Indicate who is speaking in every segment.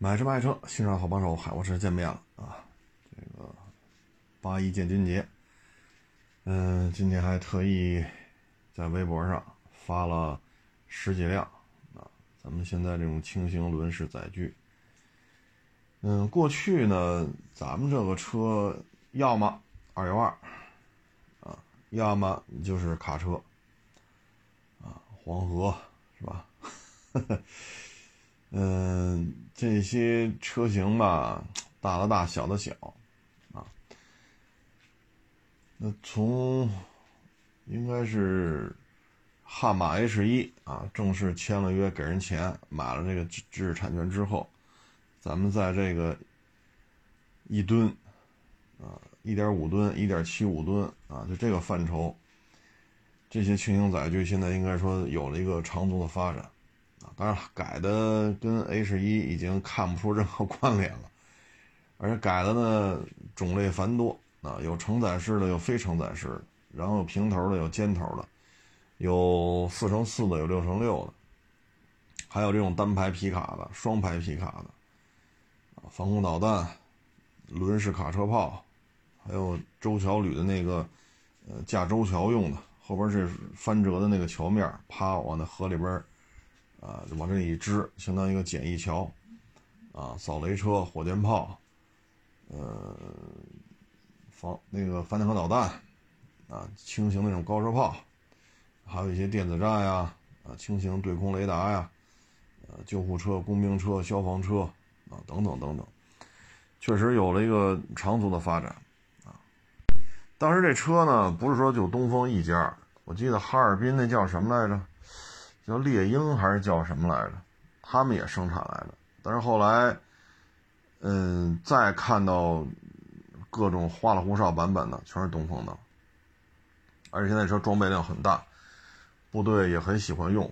Speaker 1: 买车卖车，新上好帮手，海沃车见面了啊！这个八一建军节，嗯，今天还特意在微博上发了十几辆啊，咱们现在这种轻型轮式载具。嗯，过去呢，咱们这个车要么二幺二啊，要么就是卡车啊，黄河是吧？嗯，这些车型吧，大的大，小的小，啊，那从应该是悍马 H 一啊，正式签了约，给人钱买了这个知识产权之后，咱们在这个一吨啊，一点五吨、一点七五吨啊，就这个范畴，这些轻型载具现在应该说有了一个长足的发展。当然了，改的跟 H 一已经看不出任何关联了，而且改的呢种类繁多啊，有承载式的，有非承载式的，然后有平头的，有尖头的，有四乘四的，有六乘六的，还有这种单排皮卡的，双排皮卡的，啊，防空导弹，轮式卡车炮，还有周桥旅的那个，呃，架周桥用的，后边是翻折的那个桥面，啪往那河里边。啊，就往这里一支，相当于一个简易桥，啊，扫雷车、火箭炮，呃，防那个反坦克导弹，啊，轻型那种高射炮，还有一些电子战呀，啊，轻型对空雷达呀，呃，救护车、工兵车、消防车，啊，等等等等，确实有了一个长足的发展，啊，当时这车呢，不是说就东风一家，我记得哈尔滨那叫什么来着？叫猎鹰还是叫什么来着？他们也生产来的，但是后来，嗯，再看到各种花里胡哨版本的，全是东风的。而且现在车装备量很大，部队也很喜欢用。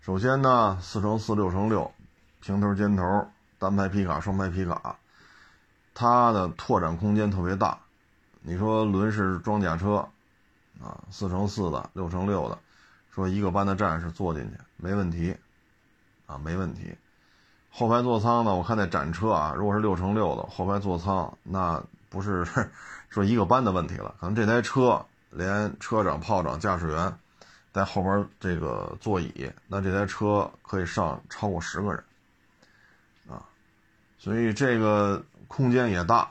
Speaker 1: 首先呢，四乘四、六乘六，平头、尖头、单排皮卡、双排皮卡，它的拓展空间特别大。你说轮式装甲车啊，四乘四的、六乘六的。说一个班的战士坐进去没问题，啊，没问题。后排座舱呢？我看那展车啊，如果是六乘六的后排座舱，那不是 说一个班的问题了。可能这台车连车长、炮长、驾驶员在后边这个座椅，那这台车可以上超过十个人，啊，所以这个空间也大，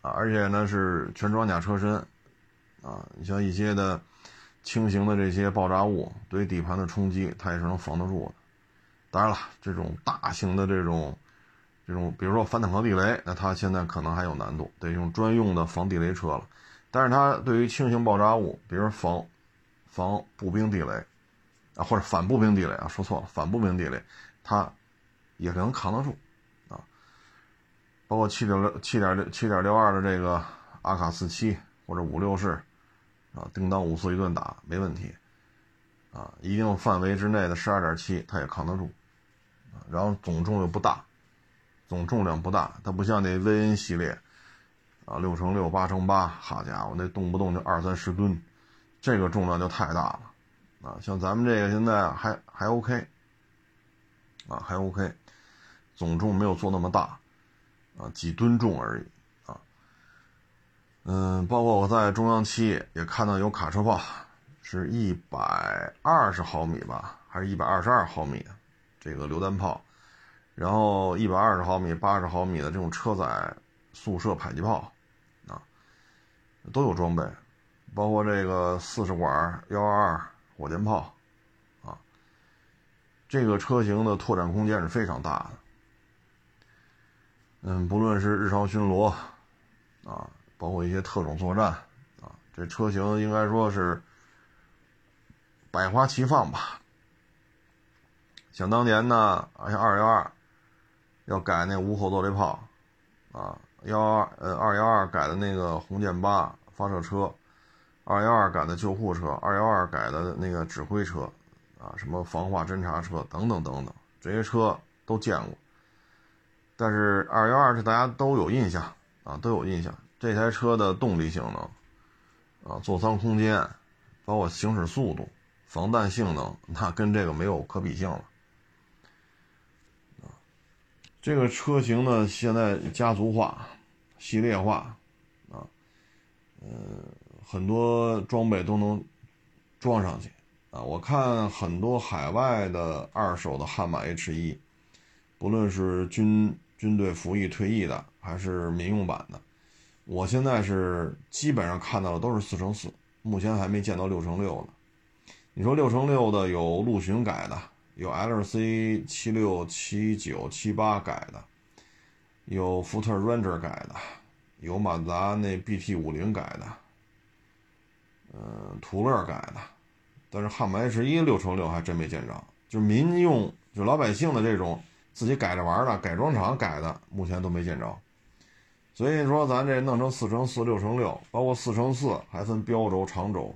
Speaker 1: 啊，而且呢是全装甲车身，啊，你像一些的。轻型的这些爆炸物对底盘的冲击，它也是能防得住的。当然了，这种大型的这种这种，比如说反坦克地雷，那它现在可能还有难度，得用专用的防地雷车了。但是它对于轻型爆炸物，比如防防步兵地雷啊，或者反步兵地雷啊，说错了，反步兵地雷，它也能扛得住啊。包括七点六、七点六、七点六二的这个阿卡四七或者五六式。啊，叮当五四一顿打没问题，啊，一定范围之内的十二点七它也扛得住，啊，然后总重又不大，总重量不大，它不像那 VN 系列，啊，六乘六、八乘八，好家伙，那动不动就二三十吨，这个重量就太大了，啊，像咱们这个现在还还 OK，啊，还 OK，总重没有做那么大，啊，几吨重而已。嗯，包括我在中央七也看到有卡车炮，是一百二十毫米吧，还是一百二十二毫米？这个榴弹炮，然后一百二十毫米、八十毫米的这种车载速射迫击炮，啊，都有装备，包括这个四十管幺二二火箭炮，啊，这个车型的拓展空间是非常大的。嗯，不论是日常巡逻，啊。包括一些特种作战，啊，这车型应该说是百花齐放吧。想当年呢，像二幺二要改那无后坐力炮，啊，幺二呃二幺二改的那个红箭八发射车，二幺二改的救护车，二幺二改的那个指挥车，啊，什么防化侦察车等等等等，这些车都见过。但是二幺二是大家都有印象啊，都有印象。这台车的动力性能，啊，座舱空间，包括行驶速度、防弹性能，那跟这个没有可比性了，啊，这个车型呢，现在家族化、系列化，啊，呃，很多装备都能装上去，啊，我看很多海外的二手的悍马 H 一，不论是军军队服役退役的，还是民用版的，我现在是基本上看到的都是四乘四，目前还没见到六乘六的。你说六乘六的有陆巡改的。有 L C 七六七九七八改的，有福特 Ranger 改的，有马自达那 B T 五零改的，嗯，途乐改的，但是汉马 H 一六乘六还真没见着。就民用，就老百姓的这种自己改着玩的，改装厂改的，目前都没见着。所以说，咱这弄成四乘四、六乘六，包括四乘四还分标轴、长轴，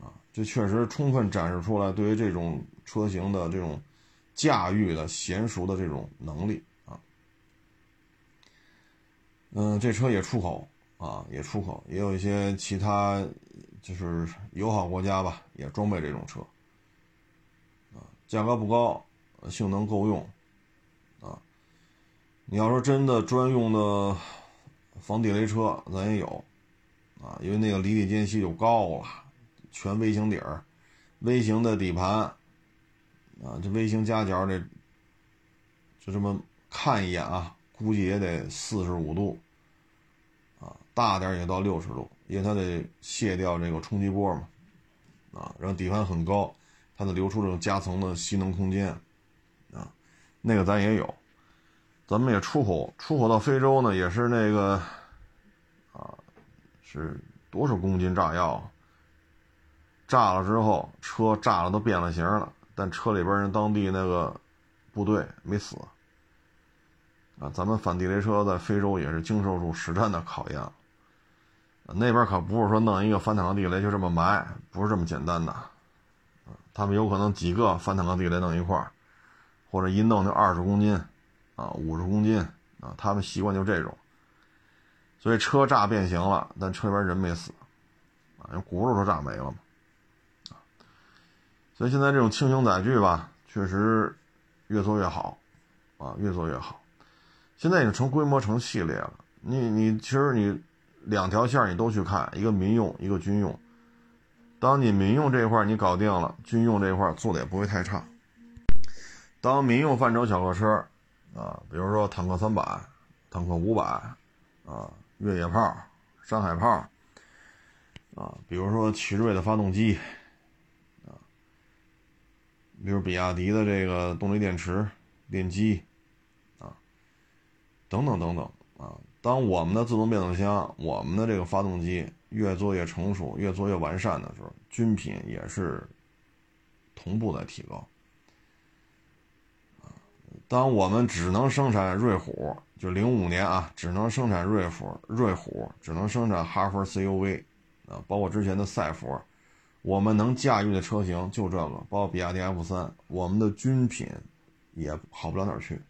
Speaker 1: 啊，这确实充分展示出来对于这种。车型的这种驾驭的娴熟的这种能力啊，嗯，这车也出口啊，也出口，也有一些其他就是友好国家吧，也装备这种车啊，价格不高，性能够用。你要说真的专用的防地雷车，咱也有啊，因为那个离地间隙就高了，全微型底儿，微型的底盘。啊，这微型夹角得就这么看一眼啊，估计也得四十五度，啊，大点也到六十度，因为它得卸掉这个冲击波嘛，啊，然后底盘很高，它得留出这种夹层的吸能空间，啊，那个咱也有，咱们也出口，出口到非洲呢，也是那个，啊，是多少公斤炸药，炸了之后，车炸了都变了形了。但车里边人当地那个部队没死啊！咱们反地雷车在非洲也是经受住实战的考验，那边可不是说弄一个反坦克地雷就这么埋，不是这么简单的，他们有可能几个反坦克地雷弄一块，或者一弄就二十公斤，啊，五十公斤啊，他们习惯就这种，所以车炸变形了，但车里边人没死，啊，轱辘都炸没了嘛。所以现在这种轻型载具吧，确实越做越好，啊，越做越好。现在已经成规模成系列了。你你其实你两条线你都去看，一个民用，一个军用。当你民用这一块你搞定了，军用这一块做的也不会太差。当民用范畴小客车，啊，比如说坦克三百、坦克五百，啊，越野炮、山海炮，啊，比如说奇瑞的发动机。啊比如比亚迪的这个动力电池、电机，啊，等等等等啊。当我们的自动变速箱、我们的这个发动机越做越成熟、越做越完善的时候，军品也是同步在提高。当我们只能生产瑞虎，就零五年啊，只能生产瑞虎，瑞虎只能生产哈弗 CUV，啊，包括之前的赛弗。我们能驾驭的车型就这个，包括比亚迪 F 三，我们的军品也好不了哪儿去。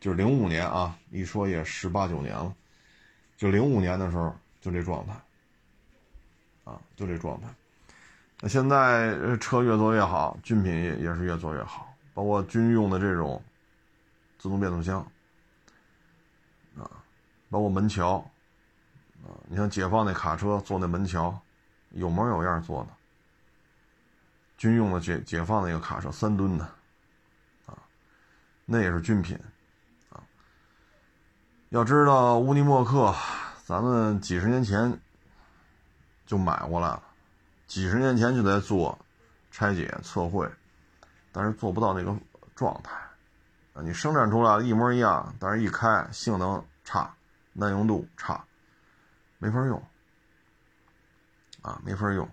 Speaker 1: 就是零五年啊，一说也十八九年了，就零五年的时候就这状态，啊，就这状态。那现在车越做越好，军品也也是越做越好，包括军用的这种自动变速箱，啊，包括门桥，啊，你像解放那卡车做那门桥。有模有样做的，军用的解解放那个卡车，三吨的，啊，那也是军品，啊，要知道乌尼莫克，咱们几十年前就买过来了，几十年前就在做拆解测绘，但是做不到那个状态，你生产出来一模一样，但是一开性能差，耐用度差，没法用。啊，没法用。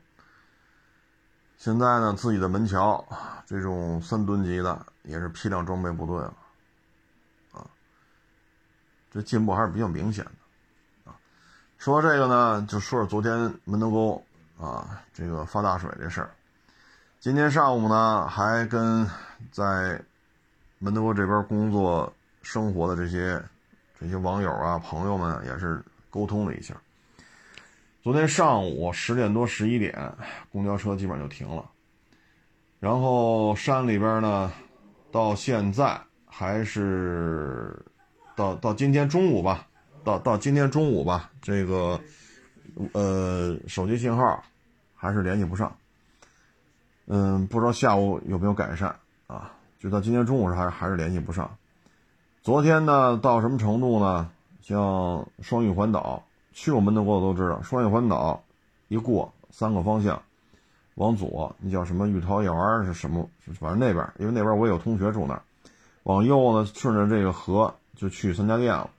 Speaker 1: 现在呢，自己的门桥，这种三吨级的也是批量装备部队了，啊，这进步还是比较明显的，啊。说这个呢，就说说昨天门头沟啊，这个发大水这事儿。今天上午呢，还跟在门头沟这边工作生活的这些这些网友啊、朋友们也是沟通了一下。昨天上午十点多、十一点，公交车基本上就停了。然后山里边呢，到现在还是到到今天中午吧，到到今天中午吧，这个呃手机信号还是联系不上。嗯，不知道下午有没有改善啊？直到今天中午还还是联系不上。昨天呢，到什么程度呢？像双玉环岛，去过门头沟的都知道，双玉环岛一过三个方向，往左那叫什么玉桃园是什么？反正那边，因为那边我有同学住那儿。往右呢，顺着这个河就去三家店了；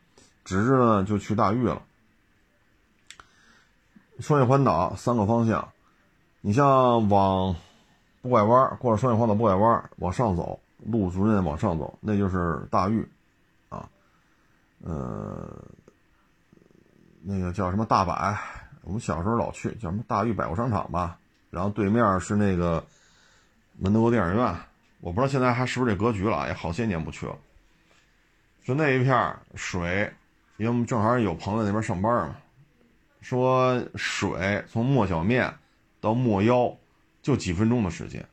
Speaker 1: 直着呢就去大峪了。双叶环岛三个方向，你像往不拐弯，过了双叶环岛不拐弯，往上走，陆主任往上走，那就是大峪，啊，呃，那个叫什么大百，我们小时候老去，叫什么大峪百货商场吧。然后对面是那个门头沟电影院。我不知道现在还是不是这格局了，也好些年不去了。就那一片水，因为我们正好有朋友在那边上班嘛，说水从莫小面到莫腰就几分钟的时间，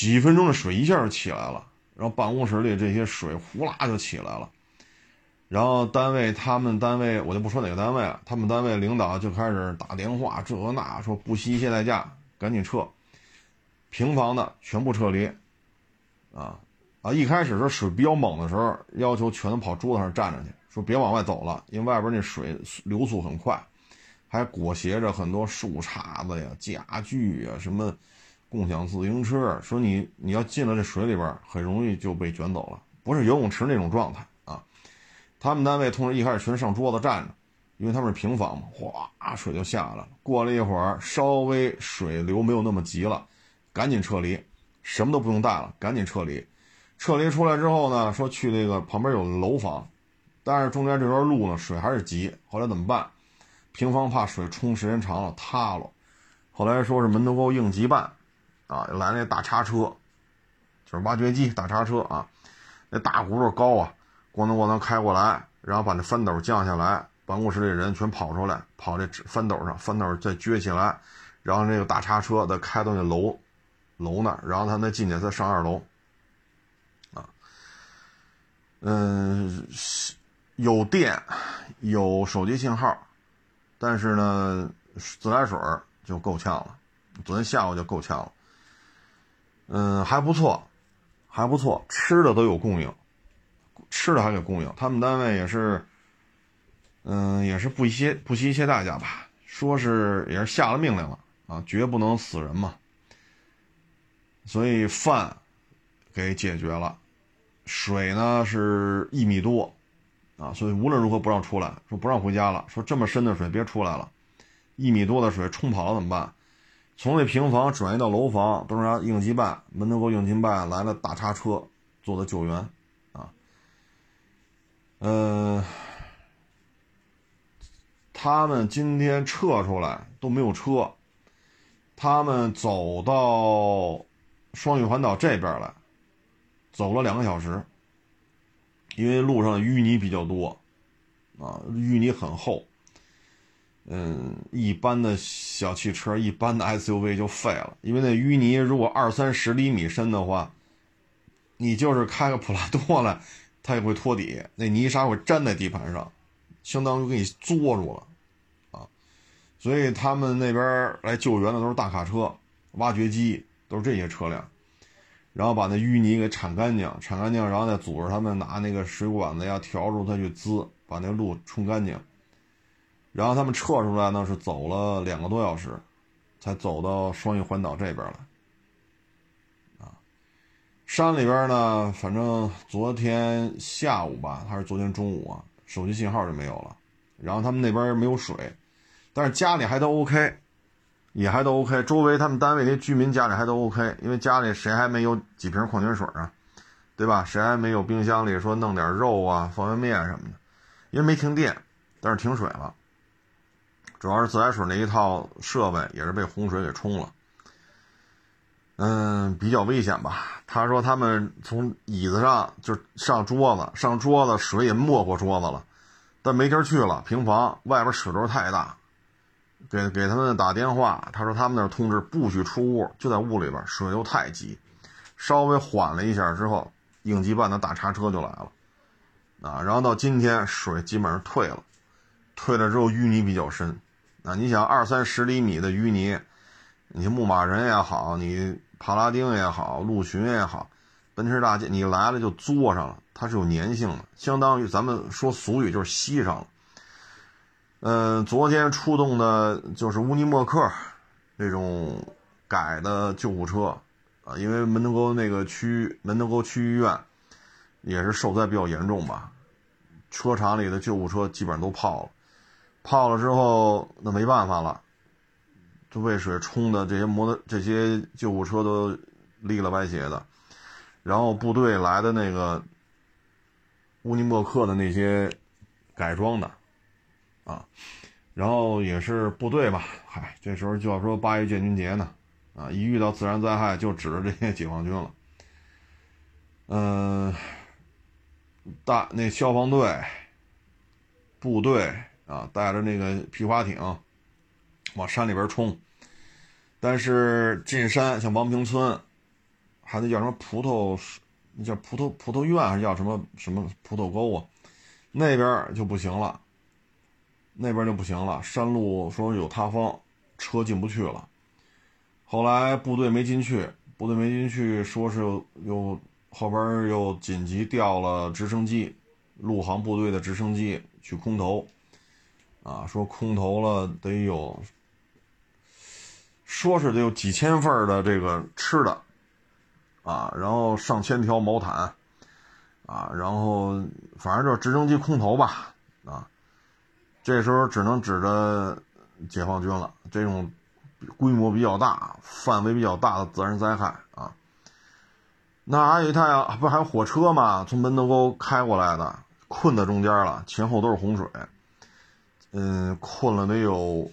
Speaker 1: 几分钟的水一下就起来了，然后办公室里这些水呼啦就起来了，然后单位他们单位我就不说哪个单位了，他们单位领导就开始打电话这那说不惜一切代价赶紧撤，平房的全部撤离。啊啊！一开始是水比较猛的时候，要求全都跑桌子上站着去，说别往外走了，因为外边那水流速很快，还裹挟着很多树杈子呀、家具呀、什么共享自行车。说你你要进了这水里边，很容易就被卷走了，不是游泳池那种状态啊。他们单位同事一开始全上桌子站着，因为他们是平房嘛，哗，水就下来了。过了一会儿，稍微水流没有那么急了，赶紧撤离。什么都不用带了，赶紧撤离。撤离出来之后呢，说去那个旁边有楼房，但是中间这段路呢，水还是急。后来怎么办？平房怕水冲时间长了塌了。后来说是门头沟应急办，啊，来那大叉车，就是挖掘机大叉车啊，那大轱辘高啊，咣当咣当开过来，然后把那翻斗降下来，办公室里人全跑出来，跑这翻斗上，翻斗再撅起来，然后那个大叉车再开到那楼。楼那儿，然后他再进去，再上二楼，啊，嗯，有电，有手机信号，但是呢，自来水就够呛了。昨天下午就够呛了，嗯，还不错，还不错，吃的都有供应，吃的还给供应。他们单位也是，嗯，也是不惜不惜一切代价吧，说是也是下了命令了啊，绝不能死人嘛。所以饭给解决了，水呢是一米多，啊，所以无论如何不让出来，说不让回家了，说这么深的水别出来了，一米多的水冲跑了怎么办？从那平房转移到楼房，都是让应急办、门头沟应急办来了大叉车做的救援，啊，呃，他们今天撤出来都没有车，他们走到。双玉环岛这边来，走了两个小时，因为路上淤泥比较多，啊，淤泥很厚，嗯，一般的小汽车、一般的 SUV 就废了，因为那淤泥如果二三十厘米深的话，你就是开个普拉多来，它也会托底，那泥沙会粘在地盘上，相当于给你作住了，啊，所以他们那边来救援的都是大卡车、挖掘机。都是这些车辆，然后把那淤泥给铲干净，铲干净，然后再组织他们拿那个水管子呀调住它去滋，把那路冲干净。然后他们撤出来呢，是走了两个多小时，才走到双玉环岛这边来。啊，山里边呢，反正昨天下午吧，还是昨天中午啊，手机信号就没有了。然后他们那边没有水，但是家里还都 OK。也还都 OK，周围他们单位那居民家里还都 OK，因为家里谁还没有几瓶矿泉水啊，对吧？谁还没有冰箱里说弄点肉啊、方便面什么的？因为没停电，但是停水了，主要是自来水那一套设备也是被洪水给冲了，嗯，比较危险吧？他说他们从椅子上就上桌子，上桌子水也没过桌子了，但没地儿去了，平房外边水流太大。给给他们打电话，他说他们那儿通知不许出屋，就在屋里边，水又太急，稍微缓了一下之后，应急办的大叉车就来了，啊，然后到今天水基本上退了，退了之后淤泥比较深，啊，你想二三十厘米的淤泥，你牧马人也好，你帕拉丁也好，陆巡也好，奔驰大 G 你来了就作上了，它是有粘性的，相当于咱们说俗语就是吸上了。嗯，昨天出动的就是乌尼莫克这种改的救护车。啊，因为门头沟那个区，门头沟区医院也是受灾比较严重吧，车厂里的救护车基本上都泡了，泡了之后那没办法了，就被水冲的这些摩托这些救护车都立了歪斜的，然后部队来的那个乌尼莫克的那些改装的啊，然后也是部队吧，嗨，这时候就要说八一建军节呢。啊！一遇到自然灾害，就指着这些解放军了。嗯，大那消防队、部队啊，带着那个皮划艇往山里边冲。但是进山，像王平村，还得叫什么葡萄，那叫葡萄葡萄院，还是叫什么什么葡萄沟啊？那边就不行了，那边就不行了。山路说有塌方，车进不去了。后来部队没进去，部队没进去，说是又后边又紧急调了直升机，陆航部队的直升机去空投，啊，说空投了得有，说是得有几千份的这个吃的，啊，然后上千条毛毯，啊，然后反正就是直升机空投吧，啊，这时候只能指着解放军了，这种。规模比较大、范围比较大的自然灾害啊，那还有一趟不还有火车吗？从门头沟开过来的，困在中间了，前后都是洪水，嗯，困了得有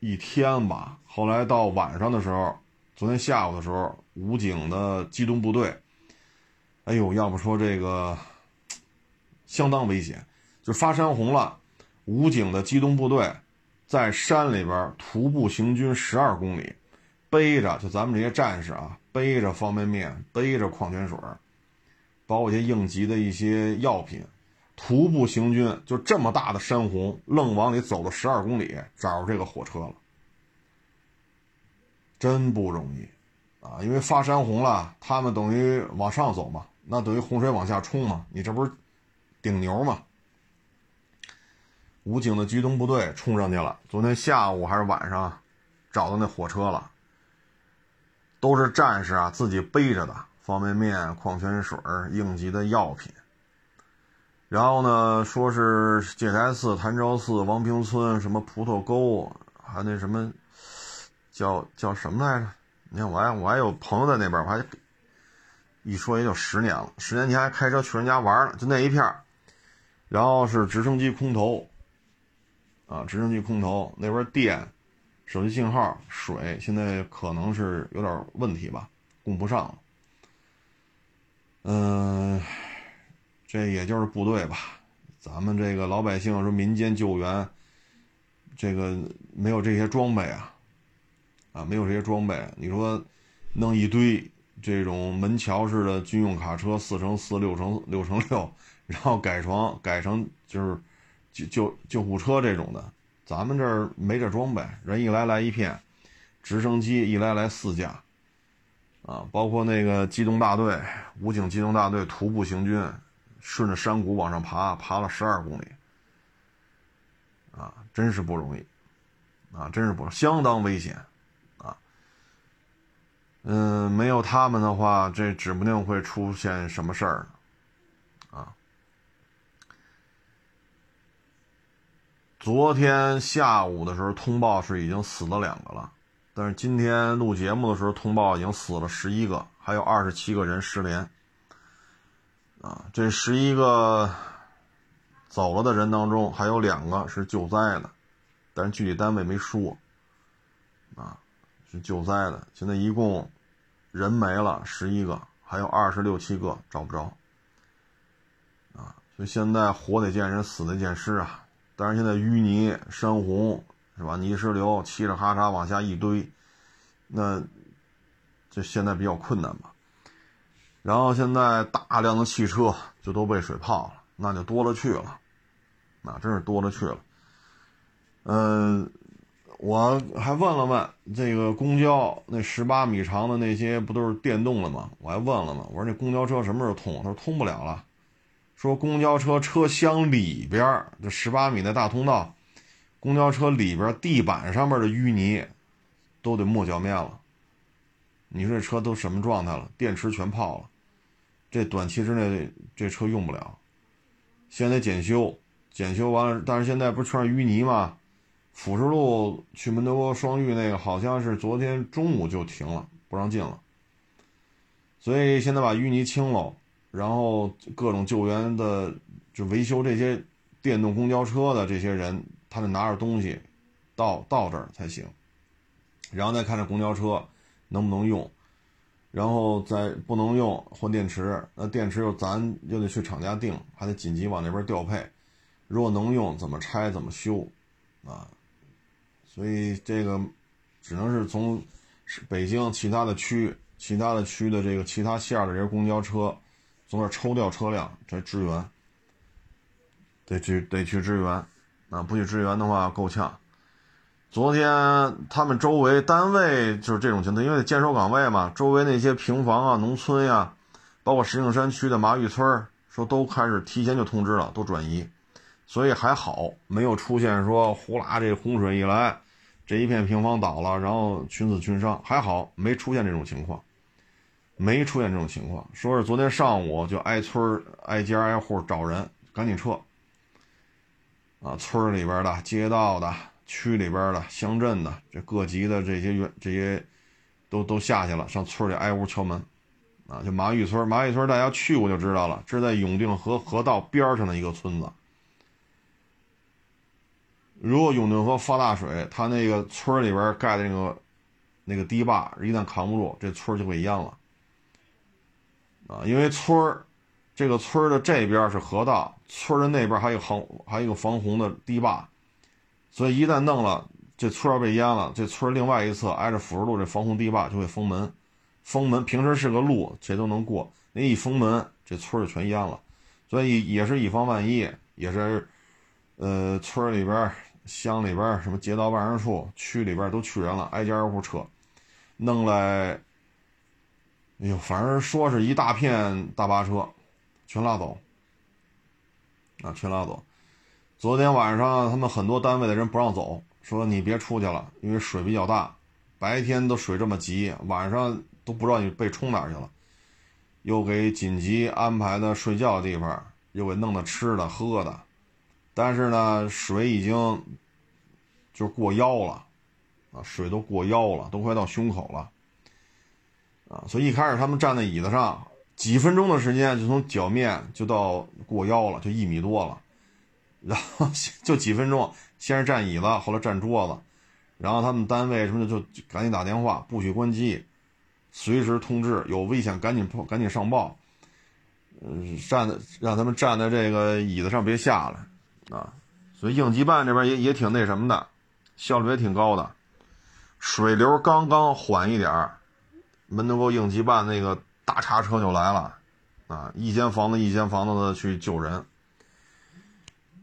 Speaker 1: 一天吧。后来到晚上的时候，昨天下午的时候，武警的机动部队，哎呦，要不说这个相当危险，就发山洪了，武警的机动部队。在山里边徒步行军十二公里，背着就咱们这些战士啊，背着方便面，背着矿泉水，包括一些应急的一些药品，徒步行军，就这么大的山洪，愣往里走了十二公里，找着这个火车了，真不容易啊！因为发山洪了，他们等于往上走嘛，那等于洪水往下冲嘛，你这不是顶牛嘛？武警的机动部队冲上去了。昨天下午还是晚上，找到那火车了。都是战士啊，自己背着的方便面、矿泉水、应急的药品。然后呢，说是戒台寺、潭棹寺、王平村、什么葡萄沟，还那什么，叫叫什么来着？你看，我还我还有朋友在那边，我还一说也就十年了。十年前还开车去人家玩呢，就那一片然后是直升机空投。啊，直升机空投那边电、手机信号、水，现在可能是有点问题吧，供不上了。嗯，这也就是部队吧，咱们这个老百姓说民间救援，这个没有这些装备啊，啊，没有这些装备，你说弄一堆这种门桥式的军用卡车，四乘四、六乘六乘六，然后改成改成就是。救救救护车这种的，咱们这儿没这装备，人一来来一片，直升机一来来四架，啊，包括那个机动大队、武警机动大队徒步行军，顺着山谷往上爬，爬了十二公里，啊，真是不容易，啊，真是不相当危险，啊，嗯，没有他们的话，这指不定会出现什么事儿啊。昨天下午的时候通报是已经死了两个了，但是今天录节目的时候通报已经死了十一个，还有二十七个人失联。啊，这十一个走了的人当中，还有两个是救灾的，但是具体单位没说。啊，是救灾的，现在一共人没了十一个，还有二十六七个找不着。啊，所以现在活得见人，死得见尸啊。但是现在淤泥山洪是吧？泥石流嘁哩哈嚓往下一堆，那这现在比较困难吧？然后现在大量的汽车就都被水泡了，那就多了去了，那真是多了去了。嗯，我还问了问这个公交那十八米长的那些不都是电动的吗？我还问了嘛，我说那公交车什么时候通？他说通不了了，说公交车车厢里边这十八米的大通道，公交车里边地板上面的淤泥都得抹脚面了。你说这车都什么状态了？电池全泡了。这短期之内这车用不了，现在检修，检修完了，但是现在不是全是淤泥吗？辅石路去门头沟双峪那个好像是昨天中午就停了，不让进了。所以现在把淤泥清了，然后各种救援的，就维修这些电动公交车的这些人，他得拿着东西到到这儿才行，然后再看这公交车能不能用。然后再不能用换电池，那电池又咱又得去厂家订，还得紧急往那边调配。如果能用，怎么拆怎么修，啊，所以这个只能是从北京其他的区、其他的区的这个其他线的这些公交车，从那抽调车辆来支援，得去得去支援，啊，不去支援的话够呛。昨天他们周围单位就是这种情况，因为坚守岗位嘛，周围那些平房啊、农村呀，包括石景山区的麻峪村，说都开始提前就通知了，都转移，所以还好没有出现说呼啦这洪水一来，这一片平房倒了，然后群死群伤，还好没出现这种情况，没出现这种情况，说是昨天上午就挨村挨家挨户找人，赶紧撤，啊，村里边的街道的。区里边的、乡镇的、这各级的这些员这些，都都下去了，上村里挨屋敲门，啊，就麻峪村。麻峪村大家去过就知道了，这是在永定河河道边上的一个村子。如果永定河发大水，它那个村里边盖的那个那个堤坝一旦扛不住，这村就会淹了。啊，因为村这个村的这边是河道，村的那边还有防还有一个防洪的堤坝。所以一旦弄了，这村要被淹了，这村另外一侧挨着辅助路这防洪堤坝就会封门，封门平时是个路，谁都能过，那一封门，这村就全淹了。所以也是以防万一，也是，呃，村里边、乡里边什么街道办事处、区里边都去人了，挨家挨户撤，弄来，哎呦，反正说是一大片大巴车，全拉走，啊，全拉走。昨天晚上，他们很多单位的人不让走，说你别出去了，因为水比较大。白天都水这么急，晚上都不知道你被冲哪去了。又给紧急安排的睡觉的地方，又给弄的吃的喝的。但是呢，水已经就过腰了，啊，水都过腰了，都快到胸口了，啊，所以一开始他们站在椅子上，几分钟的时间就从脚面就到过腰了，就一米多了。然后就几分钟，先是站椅子，后来站桌子，然后他们单位什么的就赶紧打电话，不许关机，随时通知有危险赶紧赶紧上报。嗯，站在让他们站在这个椅子上别下来啊。所以应急办这边也也挺那什么的，效率也挺高的。水流刚刚缓一点儿门头沟应急办那个大叉车就来了啊，一间房子一间房子的去救人。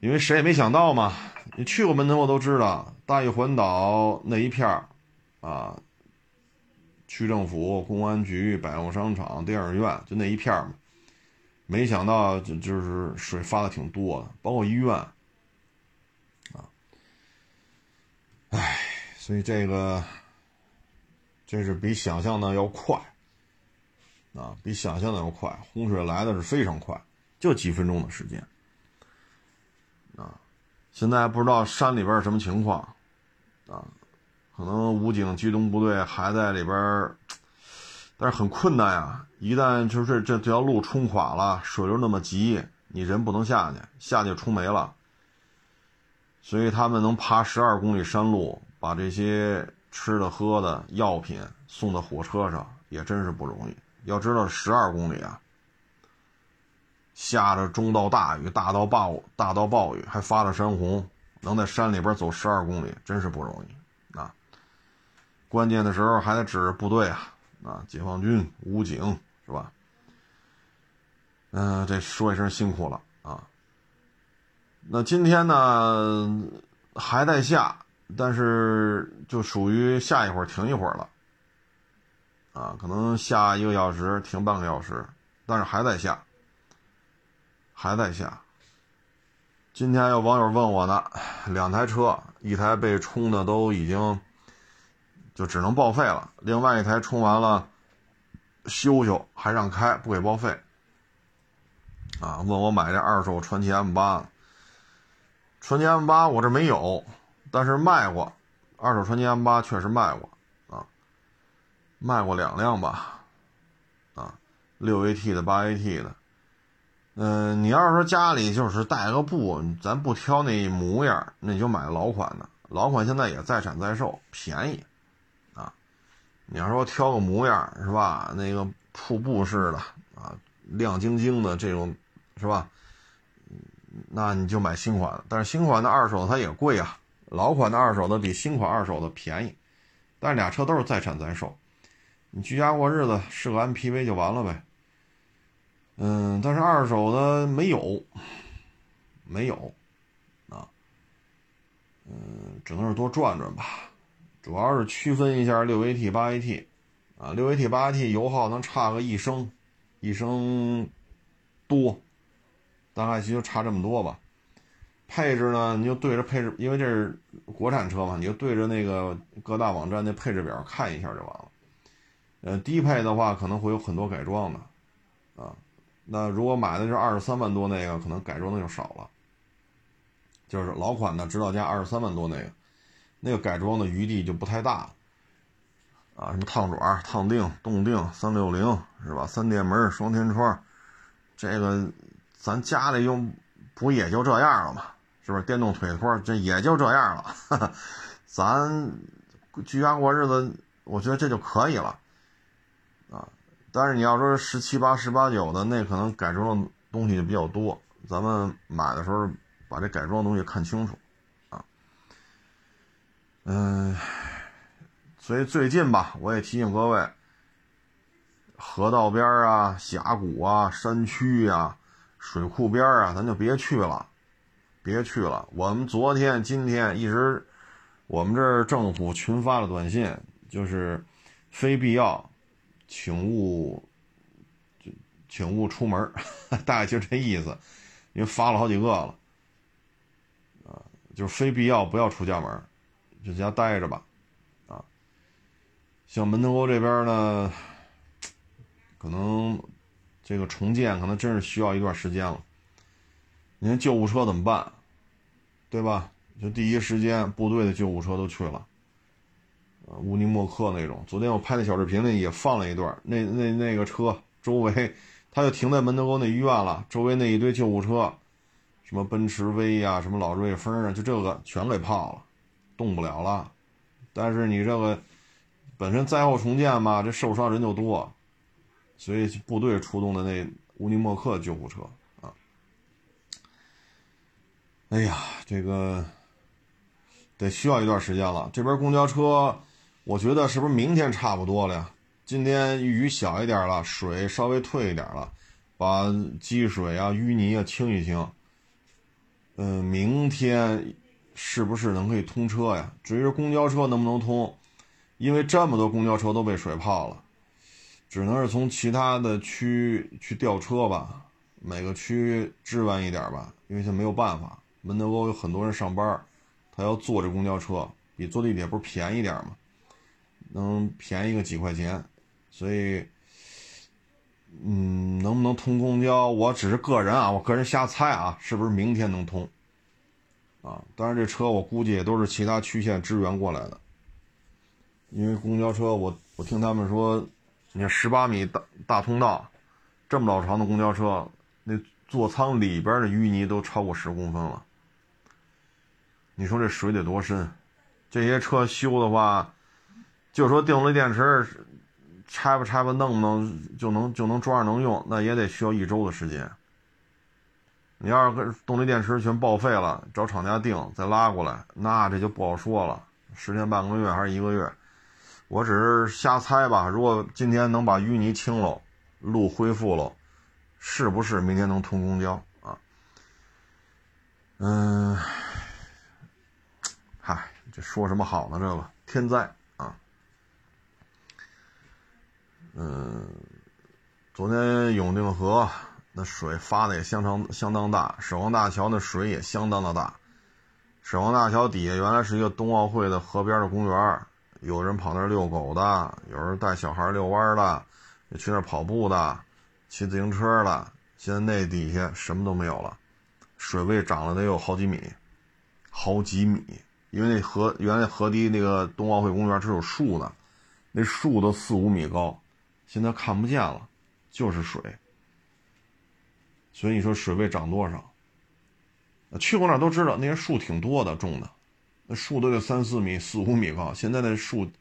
Speaker 1: 因为谁也没想到嘛，你去过门头沟都知道，大峪环岛那一片儿，啊，区政府、公安局、百货商场、电影院，就那一片儿嘛。没想到就就是水发的挺多的，包括医院，啊，唉，所以这个，这是比想象的要快，啊，比想象的要快，洪水来的是非常快，就几分钟的时间。现在不知道山里边什么情况，啊，可能武警机动部队还在里边，但是很困难呀。一旦就是这这条路冲垮了，水流那么急，你人不能下去，下去冲没了。所以他们能爬十二公里山路，把这些吃的喝的药品送到火车上，也真是不容易。要知道十二公里啊。下着中到大雨，大到暴大到暴雨，还发了山洪，能在山里边走十二公里，真是不容易啊！关键的时候还得指着部队啊，啊，解放军、武警是吧？嗯，这说一声辛苦了啊。那今天呢还在下，但是就属于下一会儿停一会儿了，啊，可能下一个小时停半个小时，但是还在下，还在下。今天有网友问我呢，两台车，一台被冲的都已经就只能报废了，另外一台冲完了修修还让开，不给报废。啊，问我买这二手传奇 M 八，传奇 M 八我这没有，但是卖过，二手传奇 M 八确实卖过啊，卖过两辆吧，啊，六 AT 的，八 AT 的。嗯，你要是说家里就是带个布，咱不挑那模样，那你就买老款的。老款现在也在产在售，便宜，啊，你要说挑个模样是吧？那个瀑布式的啊，亮晶晶的这种，是吧？那你就买新款的。但是新款的二手的它也贵啊，老款的二手的比新款二手的便宜，但是俩车都是在产在售，你居家过日子是个 MPV 就完了呗。嗯，但是二手的没有，没有，啊，嗯，只能是多转转吧。主要是区分一下六 AT 八 AT，啊，六 AT 八 AT 油耗能差个一升，一升多，大概其就差这么多吧。配置呢，你就对着配置，因为这是国产车嘛，你就对着那个各大网站的配置表看一下就完了。呃，低配的话可能会有很多改装的，那如果买的是二十三万多那个，可能改装的就少了。就是老款的指导价二十三万多那个，那个改装的余地就不太大了。啊，什么烫爪、烫定、动定、三六零是吧？三电门、双天窗，这个咱家里用不也就这样了吗？是不是？电动腿托这也就这样了。咱居家过日子，我觉得这就可以了。但是你要说十七八、十八九的，那可能改装的东西就比较多。咱们买的时候把这改装东西看清楚，啊，嗯，所以最近吧，我也提醒各位，河道边啊、峡谷啊、山区啊、水库边啊，咱就别去了，别去了。我们昨天、今天一直，我们这儿政府群发了短信，就是非必要。请勿，就请勿出门 大概就这意思，因为发了好几个了，啊，就是非必要不要出家门，就在家待着吧，啊，像门头沟这边呢，可能这个重建可能真是需要一段时间了。你看救护车怎么办，对吧？就第一时间部队的救护车都去了。呃，乌尼莫克那种，昨天我拍的小视频里也放了一段，那那那个车周围，他就停在门头沟那医院了，周围那一堆救护车，什么奔驰 V 呀，什么老瑞风啊，就这个全给泡了，动不了了。但是你这个本身灾后重建嘛，这受伤人就多，所以部队出动的那乌尼莫克救护车啊，哎呀，这个得需要一段时间了，这边公交车。我觉得是不是明天差不多了呀？今天雨小一点了，水稍微退一点了，把积水啊、淤泥啊清一清。嗯，明天是不是能可以通车呀？至于公交车能不能通，因为这么多公交车都被水泡了，只能是从其他的区去调车吧，每个区支援一点吧，因为他没有办法。门头沟有很多人上班，他要坐着公交车，比坐地铁不是便宜点吗？能便宜个几块钱，所以，嗯，能不能通公交？我只是个人啊，我个人瞎猜啊，是不是明天能通？啊，当然这车我估计也都是其他区县支援过来的，因为公交车我我听他们说，你看十八米大大通道，这么老长的公交车，那座舱里边的淤泥都超过十公分了，你说这水得多深？这些车修的话。就说动力电池拆吧拆吧，弄不弄就能就能装上能用，那也得需要一周的时间。你要是动力电池全报废了，找厂家订再拉过来，那这就不好说了，十天半个月还是一个月？我只是瞎猜吧。如果今天能把淤泥清了，路恢复了，是不是明天能通公交啊？嗯，嗨，这说什么好呢？这个天灾啊，嗯，昨天永定河那水发的也相当相当大，首王大桥那水也相当的大。首王大桥底下原来是一个冬奥会的河边的公园，有人跑那遛狗的，有人带小孩遛弯的，去那儿跑步的，骑自行车的。现在那底下什么都没有了，水位涨了得有好几米，好几米。因为那河原来河堤那个冬奥会公园是有树的，那树都四五米高，现在看不见了，就是水。所以你说水位涨多少？去过那儿都知道，那些树挺多的，种的，那树都得三四米、四五米高。现在那树，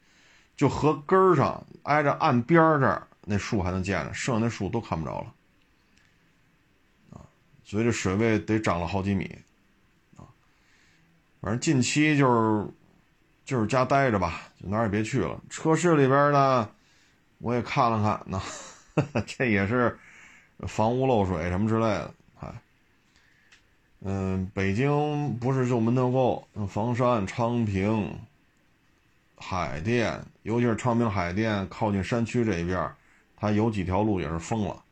Speaker 1: 就河根儿上挨着岸边这儿，那树还能见着，剩下那树都看不着了。啊，所以这水位得涨了好几米，啊，反正近期就是就是家待着吧，就哪儿也别去了。车市里边呢，我也看了看，那 这也是房屋漏水什么之类的。嗯，北京不是就门头沟、房山、昌平、海淀，尤其是昌平、海淀靠近山区这一边，它有几条路也是封了，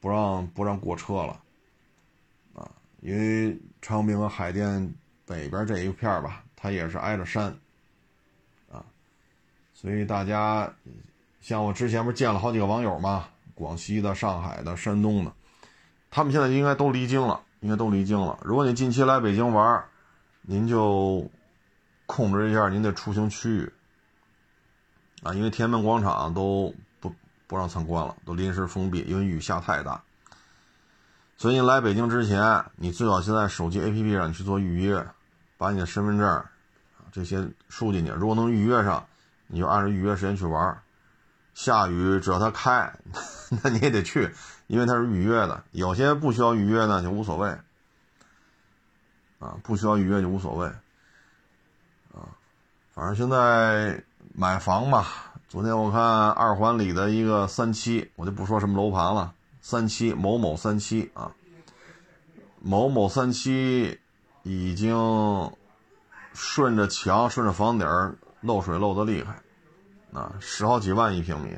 Speaker 1: 不让不让过车了，啊，因为昌平和海淀北边这一片吧，它也是挨着山，啊，所以大家像我之前不是见了好几个网友嘛，广西的、上海的、山东的，他们现在应该都离京了。应该都离京了。如果你近期来北京玩，您就控制一下您的出行区域啊，因为天安门广场都不不让参观了，都临时封闭，因为雨下太大。所以你来北京之前，你最好先在手机 APP 上去做预约，把你的身份证这些输进去。如果能预约上，你就按照预约时间去玩。下雨只要它开，那你也得去。因为它是预约的，有些不需要预约呢，就无所谓。啊，不需要预约就无所谓。啊，反正现在买房吧，昨天我看二环里的一个三期，我就不说什么楼盘了，三期某某三期啊，某某三期已经顺着墙、顺着房顶漏水漏的厉害，啊，十好几万一平米。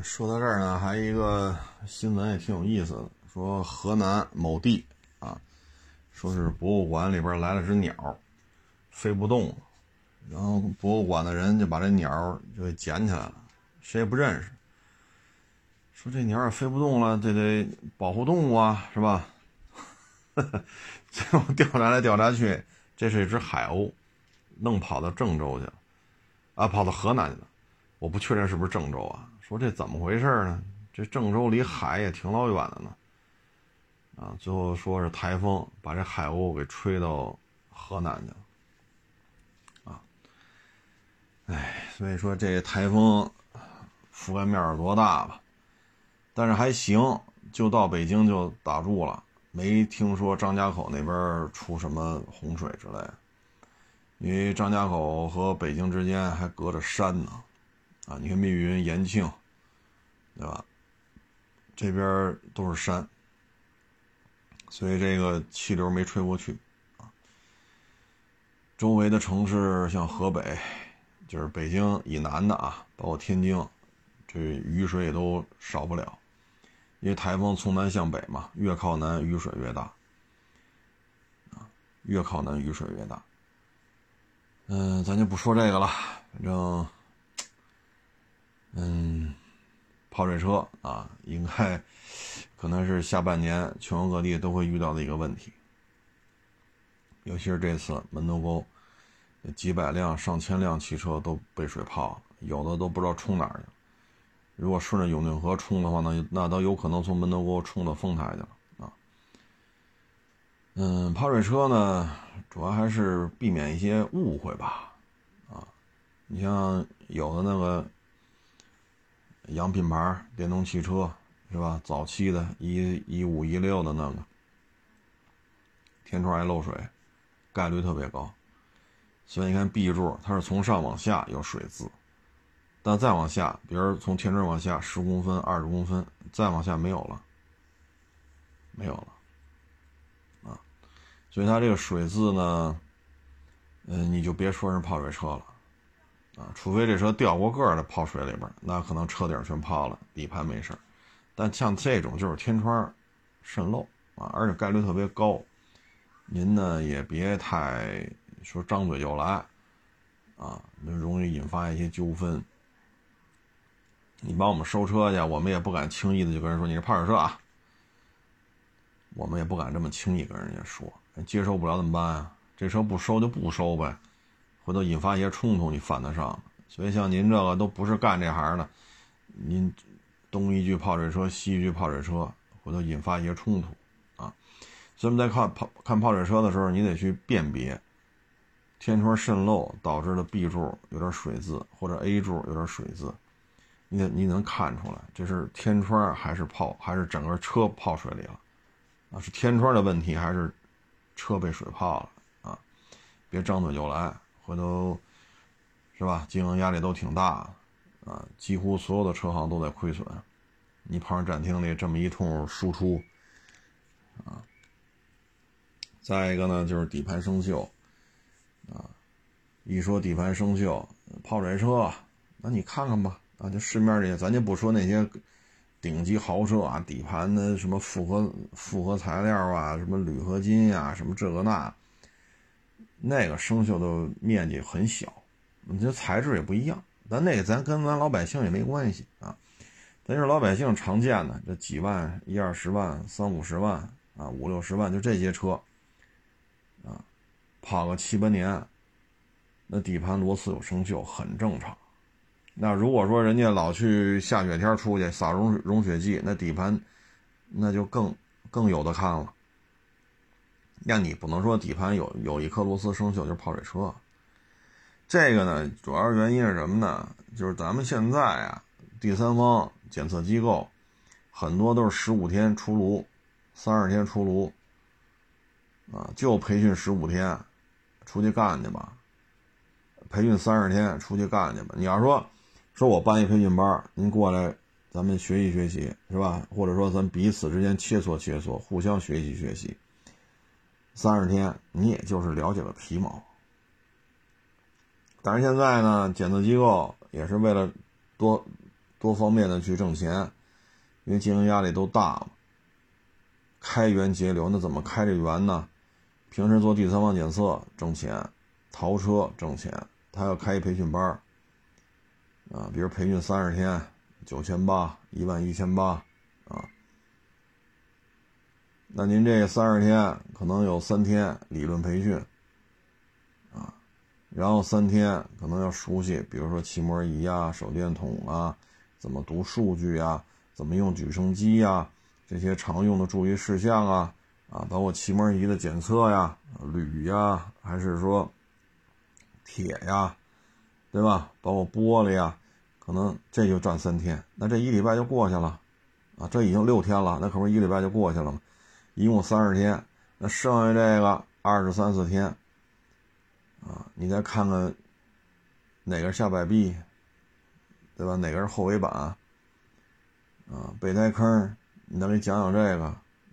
Speaker 1: 说到这儿呢，还一个新闻也挺有意思的，说河南某地啊，说是博物馆里边来了只鸟，飞不动，然后博物馆的人就把这鸟就给捡起来了，谁也不认识。说这鸟也飞不动了，这得保护动物啊，是吧？最后调查来调查去，这是一只海鸥，弄跑到郑州去了，啊，跑到河南去了，我不确定是不是郑州啊。说这怎么回事呢？这郑州离海也挺老远的呢。啊，最后说是台风把这海鸥给吹到河南去了。啊，哎，所以说这台风覆盖面有多大吧？但是还行，就到北京就打住了，没听说张家口那边出什么洪水之类的。因为张家口和北京之间还隔着山呢。啊，你看密云、延庆，对吧？这边都是山，所以这个气流没吹过去啊。周围的城市像河北，就是北京以南的啊，包括天津，这雨水也都少不了，因为台风从南向北嘛，越靠南雨水越大，啊，越靠南雨水越大。嗯，咱就不说这个了，反正。嗯，泡水车啊，应该可能是下半年全国各地都会遇到的一个问题。尤其是这次门头沟，几百辆、上千辆汽车都被水泡了，有的都不知道冲哪儿去。如果顺着永定河冲的话，那那都有可能从门头沟冲到丰台去了。嗯，泡水车呢，主要还是避免一些误会吧。啊，你像有的那个。洋品牌电动汽车是吧？早期的一一五一六的那个天窗爱漏水，概率特别高。所以你看 B 柱，它是从上往下有水渍但再往下，比如从天窗往下十公分、二十公分，再往下没有了，没有了，所以它这个水渍呢，嗯，你就别说是泡水车了，啊，除非这车掉过个儿的泡水里边，那可能车顶全泡了，底盘没事但像这种就是天窗渗漏啊，而且概率特别高，您呢也别太说张嘴就来，啊，那容易引发一些纠纷。你帮我们收车去，我们也不敢轻易的就跟人说你是泡水车啊。我们也不敢这么轻易跟人家说，接受不了怎么办啊？这车不收就不收呗，回头引发一些冲突，你犯得上。所以像您这个都不是干这行的，您东一句泡水车，西一句泡水车，回头引发一些冲突啊。所以我们在看泡看泡水车的时候，你得去辨别天窗渗漏导致的 B 柱有点水渍，或者 A 柱有点水渍。你得你能看出来，这是天窗还是泡，还是整个车泡水里了？啊，是天窗的问题，还是车被水泡了？啊，别张嘴就来，回头是吧？经营压力都挺大，啊，几乎所有的车行都在亏损。你跑上展厅里这么一通输出，啊，再一个呢，就是底盘生锈，啊，一说底盘生锈，泡水车，那你看看吧。啊，就市面里，咱就不说那些顶级豪车啊，底盘的什么复合复合材料啊，什么铝合金呀，什么这个那，那个生锈的面积很小，你这材质也不一样。咱那个咱跟咱老百姓也没关系啊，咱是老百姓常见的这几万、一二十万、三五十万啊、五六十万，就这些车啊，跑个七八年，那底盘螺丝有生锈很正常。那如果说人家老去下雪天出去撒融融雪剂，那底盘那就更更有的看了。那你不能说底盘有有一颗螺丝生锈就是泡水车。这个呢，主要原因是什么呢？就是咱们现在啊，第三方检测机构很多都是十五天出炉，三十天出炉，啊，就培训十五天，出去干去吧。培训三十天，出去干去吧。你要说。说我办一培训班，您过来，咱们学习学习，是吧？或者说咱彼此之间切磋切磋，互相学习学习。三十天，你也就是了解个皮毛。但是现在呢，检测机构也是为了多多方面的去挣钱，因为经营压力都大嘛。开源节流，那怎么开这源呢？平时做第三方检测挣钱，淘车挣钱，他要开一培训班。啊，比如培训三十天，九千八，一万一千八，啊，那您这三十天可能有三天理论培训，啊，然后三天可能要熟悉，比如说气膜仪啊、手电筒啊，怎么读数据啊，怎么用举升机呀，这些常用的注意事项啊，啊，包括气膜仪的检测呀，铝呀，还是说铁呀。对吧？包括玻璃呀，可能这就赚三天，那这一礼拜就过去了，啊，这已经六天了，那可不是一礼拜就过去了吗？一共三十天，那剩下这个二十三四天，啊，你再看看哪个是下摆臂，对吧？哪个是后尾板？啊，备胎坑，你再给你讲讲这个，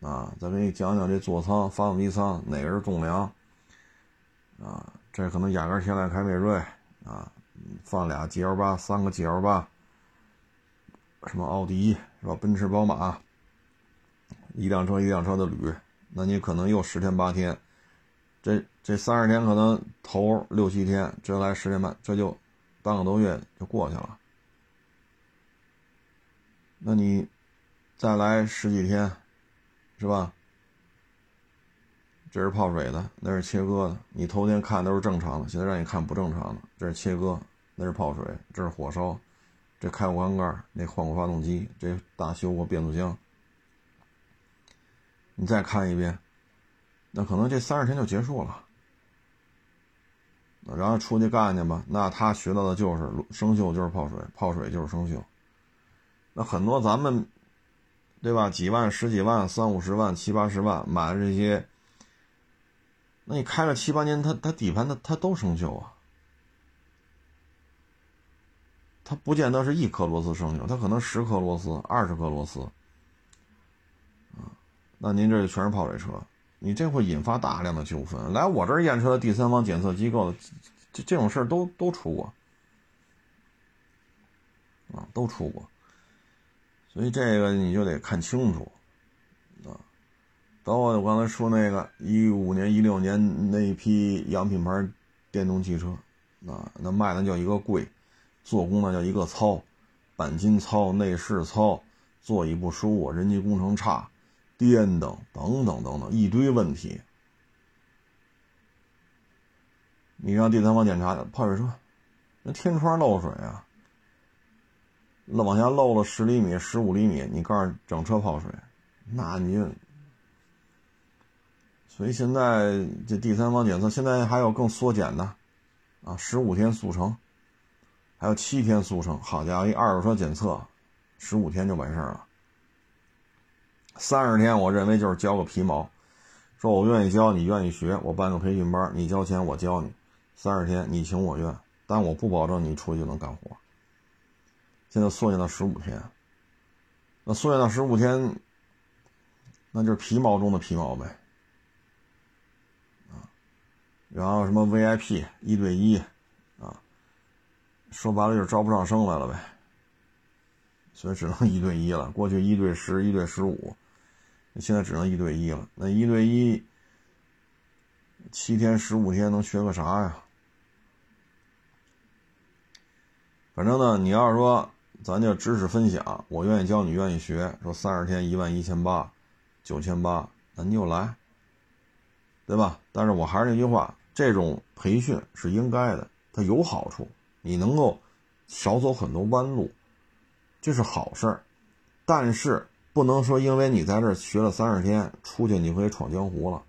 Speaker 1: 啊，再给你讲讲这座舱、发动机舱哪个是重梁，啊，这可能雅阁、天籁、凯美瑞，啊。放俩 G L 八，三个 G L 八，什么奥迪是吧？奔驰、宝马，一辆车一辆车的捋，那你可能又十天八天，这这三十天可能头六七天，这来十天半，这就半个多月就过去了。那你再来十几天，是吧？这是泡水的，那是切割的。你头天看都是正常的，现在让你看不正常的，这是切割。那是泡水，这是火烧，这开过缸盖，那换过发动机，这大修过变速箱。你再看一遍，那可能这三十天就结束了。然后出去干去吧，那他学到的就是生锈就是泡水，泡水就是生锈。那很多咱们，对吧？几万、十几万、三五十万、七八十万买的这些，那你开了七八年，它它底盘它它都生锈啊。它不见得是一颗螺丝生锈，它可能十颗螺丝、二十颗螺丝，啊，那您这全是泡水车，你这会引发大量的纠纷。来我这儿验车的第三方检测机构，这这种事儿都都出过，啊，都出过，所以这个你就得看清楚，啊，包括我刚才说那个一五年、一六年那一批洋品牌电动汽车，啊，那卖的叫一个贵。做工那叫一个糙，钣金糙，内饰糙，座椅不舒服，人机工程差，颠等等等等等一堆问题。你让第三方检查泡水车，那天窗漏水啊，那往下漏了十厘米、十五厘米，你告诉整车泡水，那你就……所以现在这第三方检测现在还有更缩减的，啊，十五天速成。还有七天速成，好家伙，一二手车检测，十五天就完事儿了。三十天，我认为就是教个皮毛，说我愿意教，你愿意学，我办个培训班，你交钱，我教你。三十天，你情我愿，但我不保证你出去就能干活。现在缩减到十五天，那缩减到十五天，那就是皮毛中的皮毛呗。啊，然后什么 VIP 一对一。说白了就是招不上生来了呗，所以只能一对一了。过去一对十、一对十五，现在只能一对一了。那一对一，七天、十五天能学个啥呀？反正呢，你要是说咱就知识分享，我愿意教你，愿意学。说三十天一万一千八、九千八，那你就来，对吧？但是我还是那句话，这种培训是应该的，它有好处。你能够少走很多弯路，这是好事儿，但是不能说因为你在这儿学了三十天，出去你可以闯江湖了，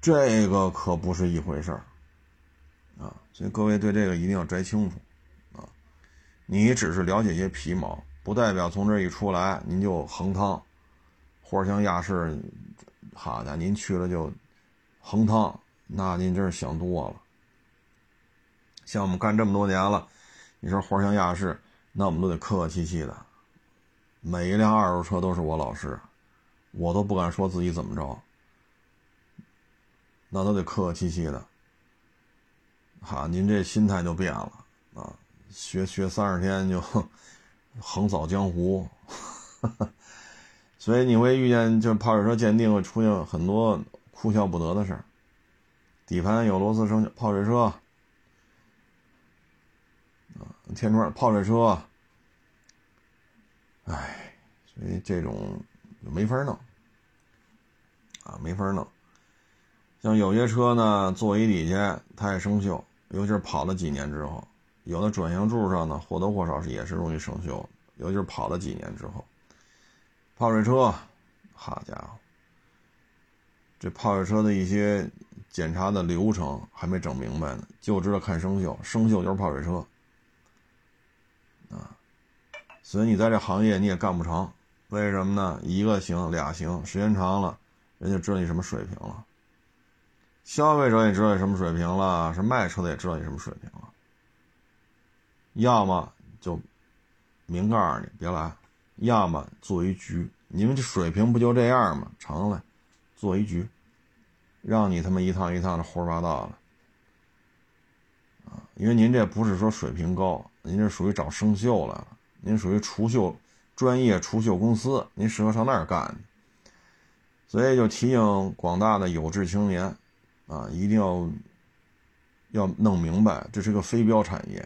Speaker 1: 这个可不是一回事儿啊！所以各位对这个一定要摘清楚啊！你只是了解一些皮毛，不代表从这一出来您就横汤，或者像亚视，好家伙，您去了就横汤，那您真是想多了。像我们干这么多年了，你说活像亚视，那我们都得客客气气的。每一辆二手车都是我老师，我都不敢说自己怎么着，那都得客客气气的。哈，您这心态就变了啊！学学三十天就 横扫江湖，所以你会遇见，就泡水车鉴定会出现很多哭笑不得的事儿。底盘有螺丝生泡水车。天窗泡水车，哎，所以这种没法弄啊，没法弄。像有些车呢，座椅底下它也生锈，尤其是跑了几年之后，有的转向柱上呢或多或少是也是容易生锈，尤其是跑了几年之后。泡水车，好家伙，这泡水车的一些检查的流程还没整明白呢，就知道看生锈，生锈就是泡水车。所以你在这行业你也干不成，为什么呢？一个行俩行，时间长了，人家知道你什么水平了，消费者也知道你什么水平了，是卖车的也知道你什么水平了。要么就明告诉你别来，要么做一局，你们这水平不就这样吗？成了，做一局，让你他妈一趟一趟的胡说八道了。啊，因为您这不是说水平高。您这属于找生锈了，您属于除锈专业除锈公司，您适合上那儿干。所以就提醒广大的有志青年，啊，一定要要弄明白，这是个非标产业。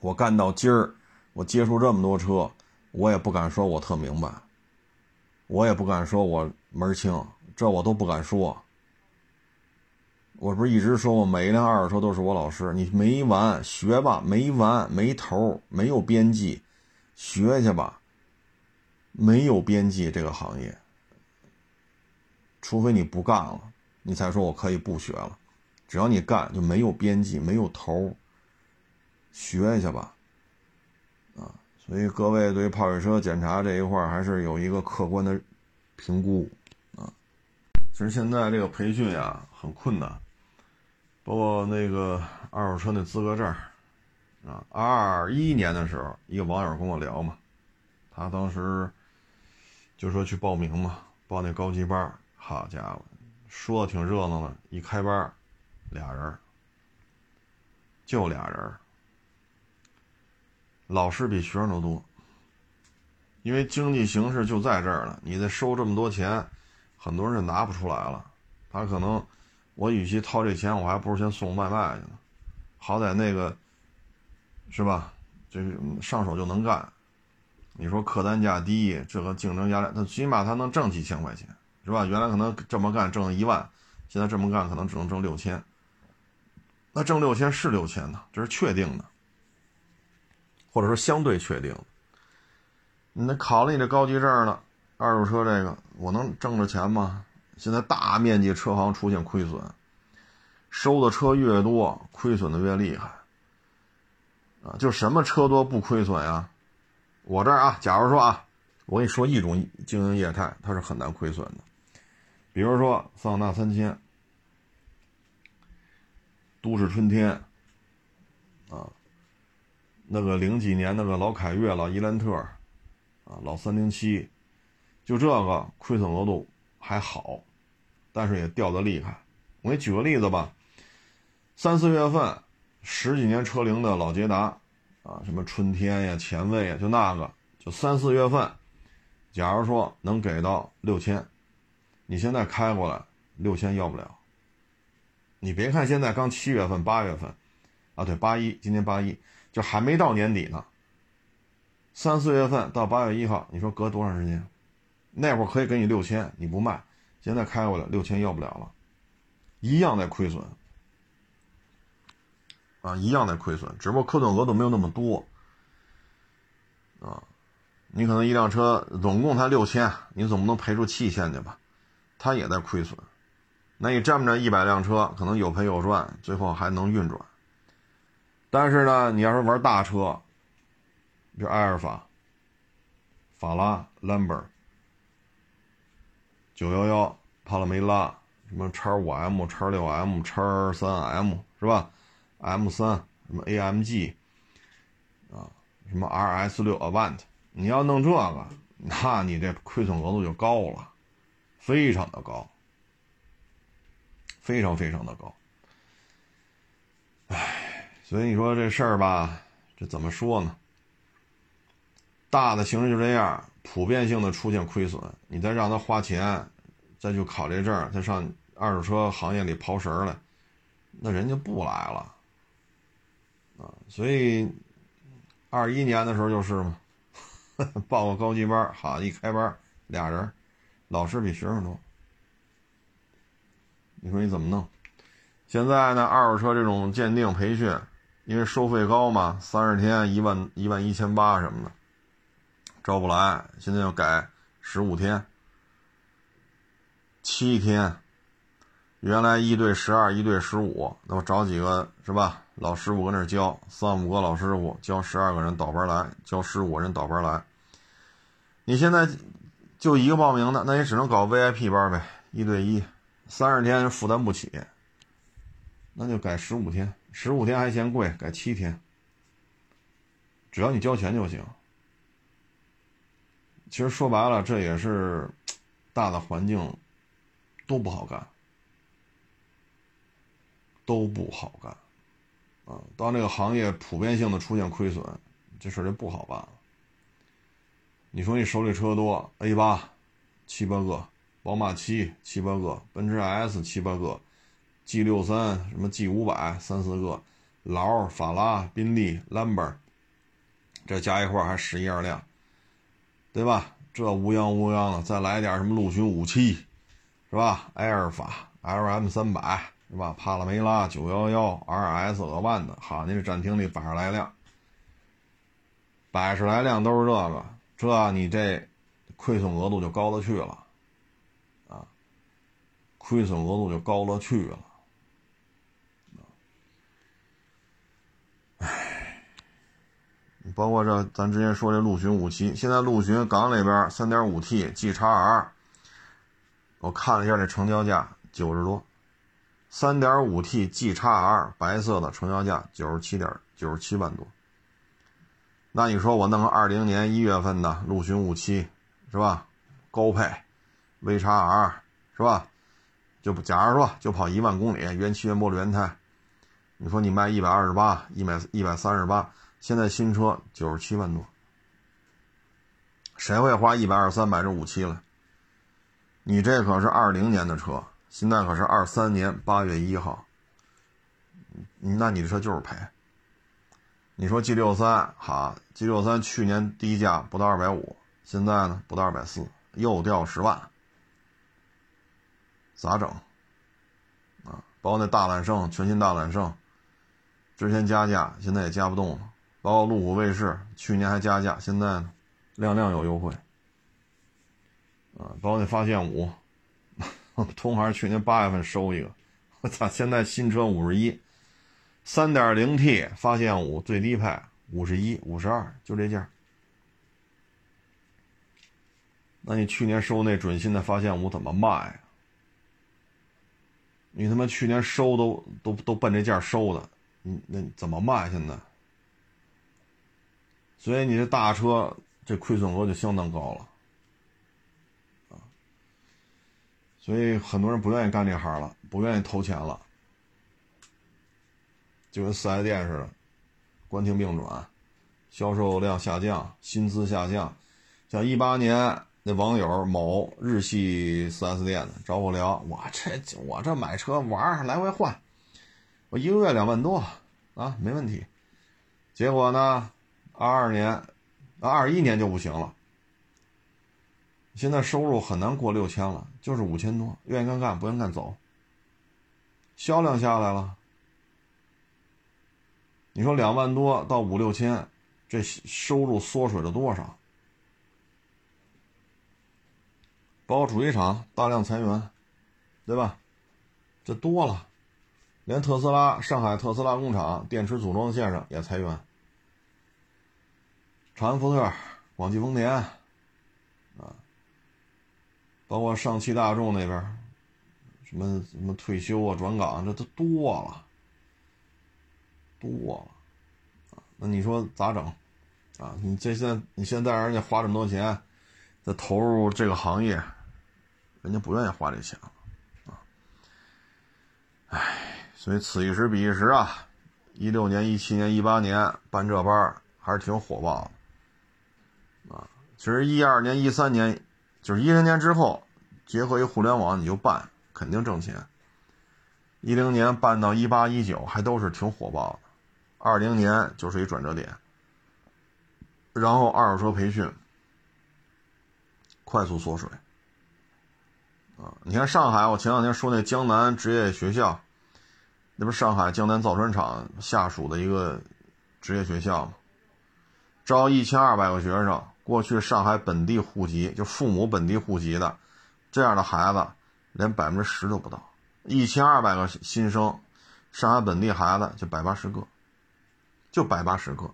Speaker 1: 我干到今儿，我接触这么多车，我也不敢说我特明白，我也不敢说我门儿清，这我都不敢说。我不是一直说我每一辆二手车都是我老师，你没完学吧，没完没头，没有边际，学去吧。没有边际这个行业，除非你不干了，你才说我可以不学了。只要你干，就没有边际，没有头。学去吧，啊，所以各位对泡水车检查这一块还是有一个客观的评估啊。其实现在这个培训呀很困难。包括那个二手车那资格证啊，二一年的时候，一个网友跟我聊嘛，他当时就说去报名嘛，报那高级班，好家伙，说的挺热闹的，一开班，俩人，就俩人，老师比学生都多，因为经济形势就在这儿了，你得收这么多钱，很多人就拿不出来了，他可能，我与其掏这钱，我还不如先送外卖去呢，好歹那个。是吧？这上手就能干。你说客单价低，这个竞争压力，他起码他能挣几千块钱，是吧？原来可能这么干挣一万，现在这么干可能只能挣六千。那挣六千是六千呢，这是确定的，或者说相对确定。你那考了你这高级证了，二手车这个我能挣着钱吗？现在大面积车行出现亏损，收的车越多，亏损的越厉害。啊，就什么车多不亏损呀？我这儿啊，假如说啊，我跟你说一种经营业态，它是很难亏损的。比如说桑塔纳三千、都市春天，啊，那个零几年那个老凯越、老伊兰特，啊，老三零七，就这个亏损额度还好，但是也掉的厉害。我给你举个例子吧，三四月份。十几年车龄的老捷达，啊，什么春天呀、前卫呀，就那个，就三四月份，假如说能给到六千，你现在开过来六千要不了。你别看现在刚七月份、八月份，啊，对，八一，今年八一，就还没到年底呢。三四月份到八月一号，你说隔多长时间？那会儿可以给你六千，你不卖，现在开过来六千要不了了，一样在亏损。啊，一样在亏损，只不过亏损额度没有那么多。啊，你可能一辆车总共才六千，你总不能赔出七千去吧？它也在亏损。那你这么着一百辆车，可能有赔有赚，最后还能运转。但是呢，你要是玩大车，比如埃尔法、法拉、兰博、九幺幺、帕拉梅拉，什么叉五 M、叉六 M、叉三 M，是吧？M 三什么 AMG 啊，什么 RS 六 Avant，你要弄这个，那你这亏损额度就高了，非常的高，非常非常的高。唉，所以你说这事儿吧，这怎么说呢？大的形势就这样，普遍性的出现亏损，你再让他花钱，再去考这证，再上二手车行业里刨食儿来，那人家不来了。啊，所以二一年的时候就是嘛，报个高级班，好一开班俩人，老师比学生多。你说你怎么弄？现在呢，二手车这种鉴定培训，因为收费高嘛，三十天一万一万一千八什么的，招不来。现在要改十五天、七天，原来一对十二，一对十五，那我找几个是吧？老师傅搁那教，三五个老师傅教十二个人倒班来，教十五个人倒班来。你现在就一个报名的，那也只能搞 VIP 班呗，一对一，三十天负担不起，那就改十五天，十五天还嫌贵，改七天。只要你交钱就行。其实说白了，这也是大的环境都不好干，都不好干。啊，当这个行业普遍性的出现亏损，这事就不好办了。你说你手里车多，A 八七八个，宝马七七八个，奔驰 S 七八个，G 六三什么 G 五百三四个，劳法拉宾利兰博，这加一块还十一二辆，对吧？这乌泱乌泱的，再来点什么陆巡五七，是吧？埃尔法 LM 三百。是吧？帕拉梅拉九幺幺 RS 额万的，好，您这展厅里百十来辆，百十来辆都是这个，这你这亏损额度就高了去了，啊，亏损额度就高了去了，唉，包括这咱之前说这陆巡五七，现在陆巡港里边三点五 T G 叉 R，我看了一下这成交价九十多。三点五 T G 叉 R 白色的成交价九十七点九十七万多。那你说我弄个二零年一月份的陆巡五七，是吧？高配，V 叉 R，是吧？就假如说就跑一万公里，原漆原玻璃原胎，你说你卖一百二十八，一百一百三十八，现在新车九十七万多，谁会花一百二三买这五七了？你这可是二零年的车，现在可是二三年八月一号，那你的车就是赔。你说 G 六三好，G 六三去年低价不到二百五，现在呢不到二百四，又掉十万，咋整？啊，包括那大揽胜，全新大揽胜，之前加价，现在也加不动了。包括路虎卫士，去年还加价，现在呢，量量有优惠。啊，包括那发现五，同行去年八月份收一个，我操，现在新车五十一。三点零 T 发现五最低配五十一五十二就这价，那你去年收那准新的发现五怎么卖啊？你他妈去年收都都都奔这价收的，你那怎么卖现在？所以你这大车这亏损额就相当高了，啊，所以很多人不愿意干这行了，不愿意投钱了。就跟四 S 店似的，关停并转，销售量下降，薪资下降。像一八年那网友某日系四 S 店的找我聊，我这我这买车玩来回换，我一个月两万多啊，没问题。结果呢，二二年，二一年就不行了。现在收入很难过六千了，就是五千多，愿意干干，不愿意干走。销量下来了。你说两万多到五六千，这收入缩水了多少？包括主机厂大量裁员，对吧？这多了，连特斯拉上海特斯拉工厂电池组装线上也裁员，长安福特、广汽丰田，包括上汽大众那边，什么什么退休啊、转岗，这都多了。多了，啊，那你说咋整？啊，你这现在你现在人家花这么多钱，在投入这个行业，人家不愿意花这钱了，啊，唉，所以此一时彼一时啊，一六年、一七年、一八年办这班还是挺火爆的，啊，其实一二年、一三年，就是一零年之后，结合一互联网你就办，肯定挣钱。一零年办到一八一九还都是挺火爆的。二零年就是一转折点，然后二手车培训快速缩水。啊，你看上海，我前两天说那江南职业学校，那不是上海江南造船厂下属的一个职业学校吗？招一千二百个学生，过去上海本地户籍，就父母本地户籍的这样的孩子，连百分之十都不到。一千二百个新生，上海本地孩子就百八十个。就百八十个，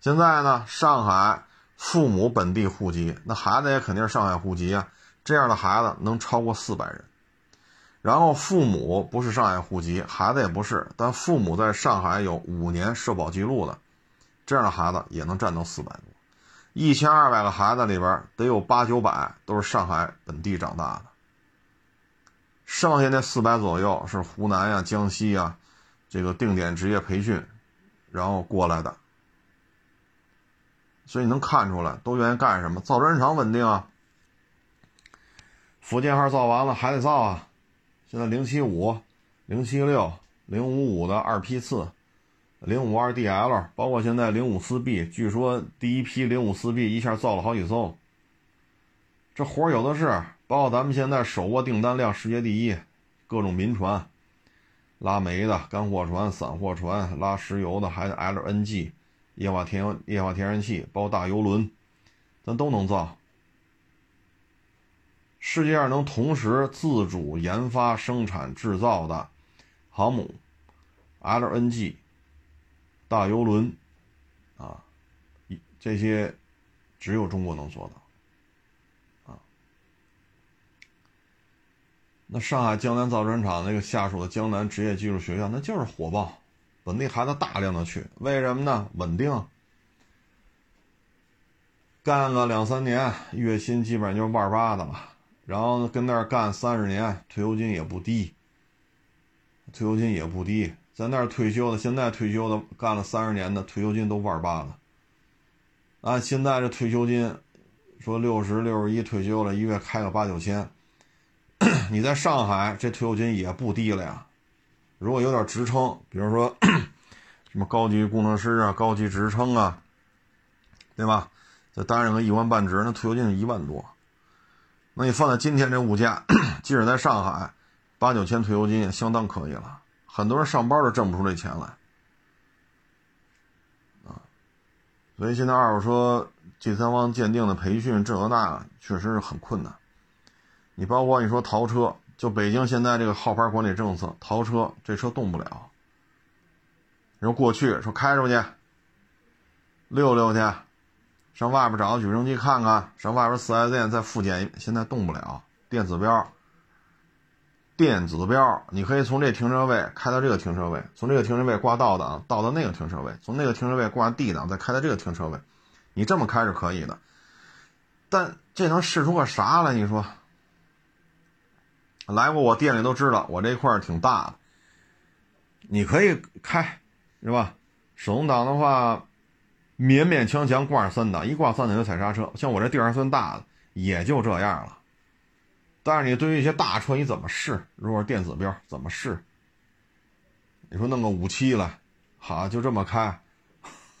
Speaker 1: 现在呢，上海父母本地户籍，那孩子也肯定是上海户籍啊。这样的孩子能超过四百人，然后父母不是上海户籍，孩子也不是，但父母在上海有五年社保记录的，这样的孩子也能占到四百多。一千二百个孩子里边得有八九百都是上海本地长大的，剩下那四百左右是湖南呀、江西呀，这个定点职业培训。然后过来的，所以你能看出来都愿意干什么？造船厂稳定啊，福建号造完了还得造啊。现在零七五、零七六、零五五的二批次，零五二 DL，包括现在零五四 B，据说第一批零五四 B 一下造了好几艘，这活有的是。包括咱们现在手握订单量世界第一，各种民船。拉煤的干货船、散货船，拉石油的还有 LNG，液化天液化天然气，包括大油轮，咱都能造。世界上能同时自主研发、生产、制造的航母、LNG、大游轮，啊，这些只有中国能做到。那上海江南造船厂那个下属的江南职业技术学校，那就是火爆，本地孩子大量的去，为什么呢？稳定，干个两三年，月薪基本上就是万八的了。然后跟那儿干三十年，退休金也不低，退休金也不低。在那儿退休的，现在退休的干了三十年的，退休金都万八了。按现在这退休金，说六十六十一退休了，一月开个八九千，你在上海这退休金也不低了呀。如果有点职称，比如说 什么高级工程师啊、高级职称啊，对吧？再担任个一官半职，那退休金一万多。那你放在今天这物价，即使在上海，八九千退休金也相当可以了。很多人上班都挣不出这钱来，啊，所以现在二手车第三方鉴定的培训这个那确实是很困难。你包括你说淘车，就北京现在这个号牌管理政策，淘车这车动不了。你说过去说开出去，溜溜去，上外边找个举升机看看，上外边四 S 店再复检，现在动不了，电子标。电子标，你可以从这停车位开到这个停车位，从这个停车位挂倒档，倒到那个停车位，从那个停车位挂 D 档，再开到这个停车位，你这么开是可以的。但这能试出个啥来？你说，来过我店里都知道，我这块挺大的，你可以开，是吧？手动挡的话，勉勉强强挂三档，一挂三档就踩刹车。像我这地儿还算大的，也就这样了。但是你对于一些大车你怎么试？如果是电子标怎么试？你说弄个五七了，好就这么开，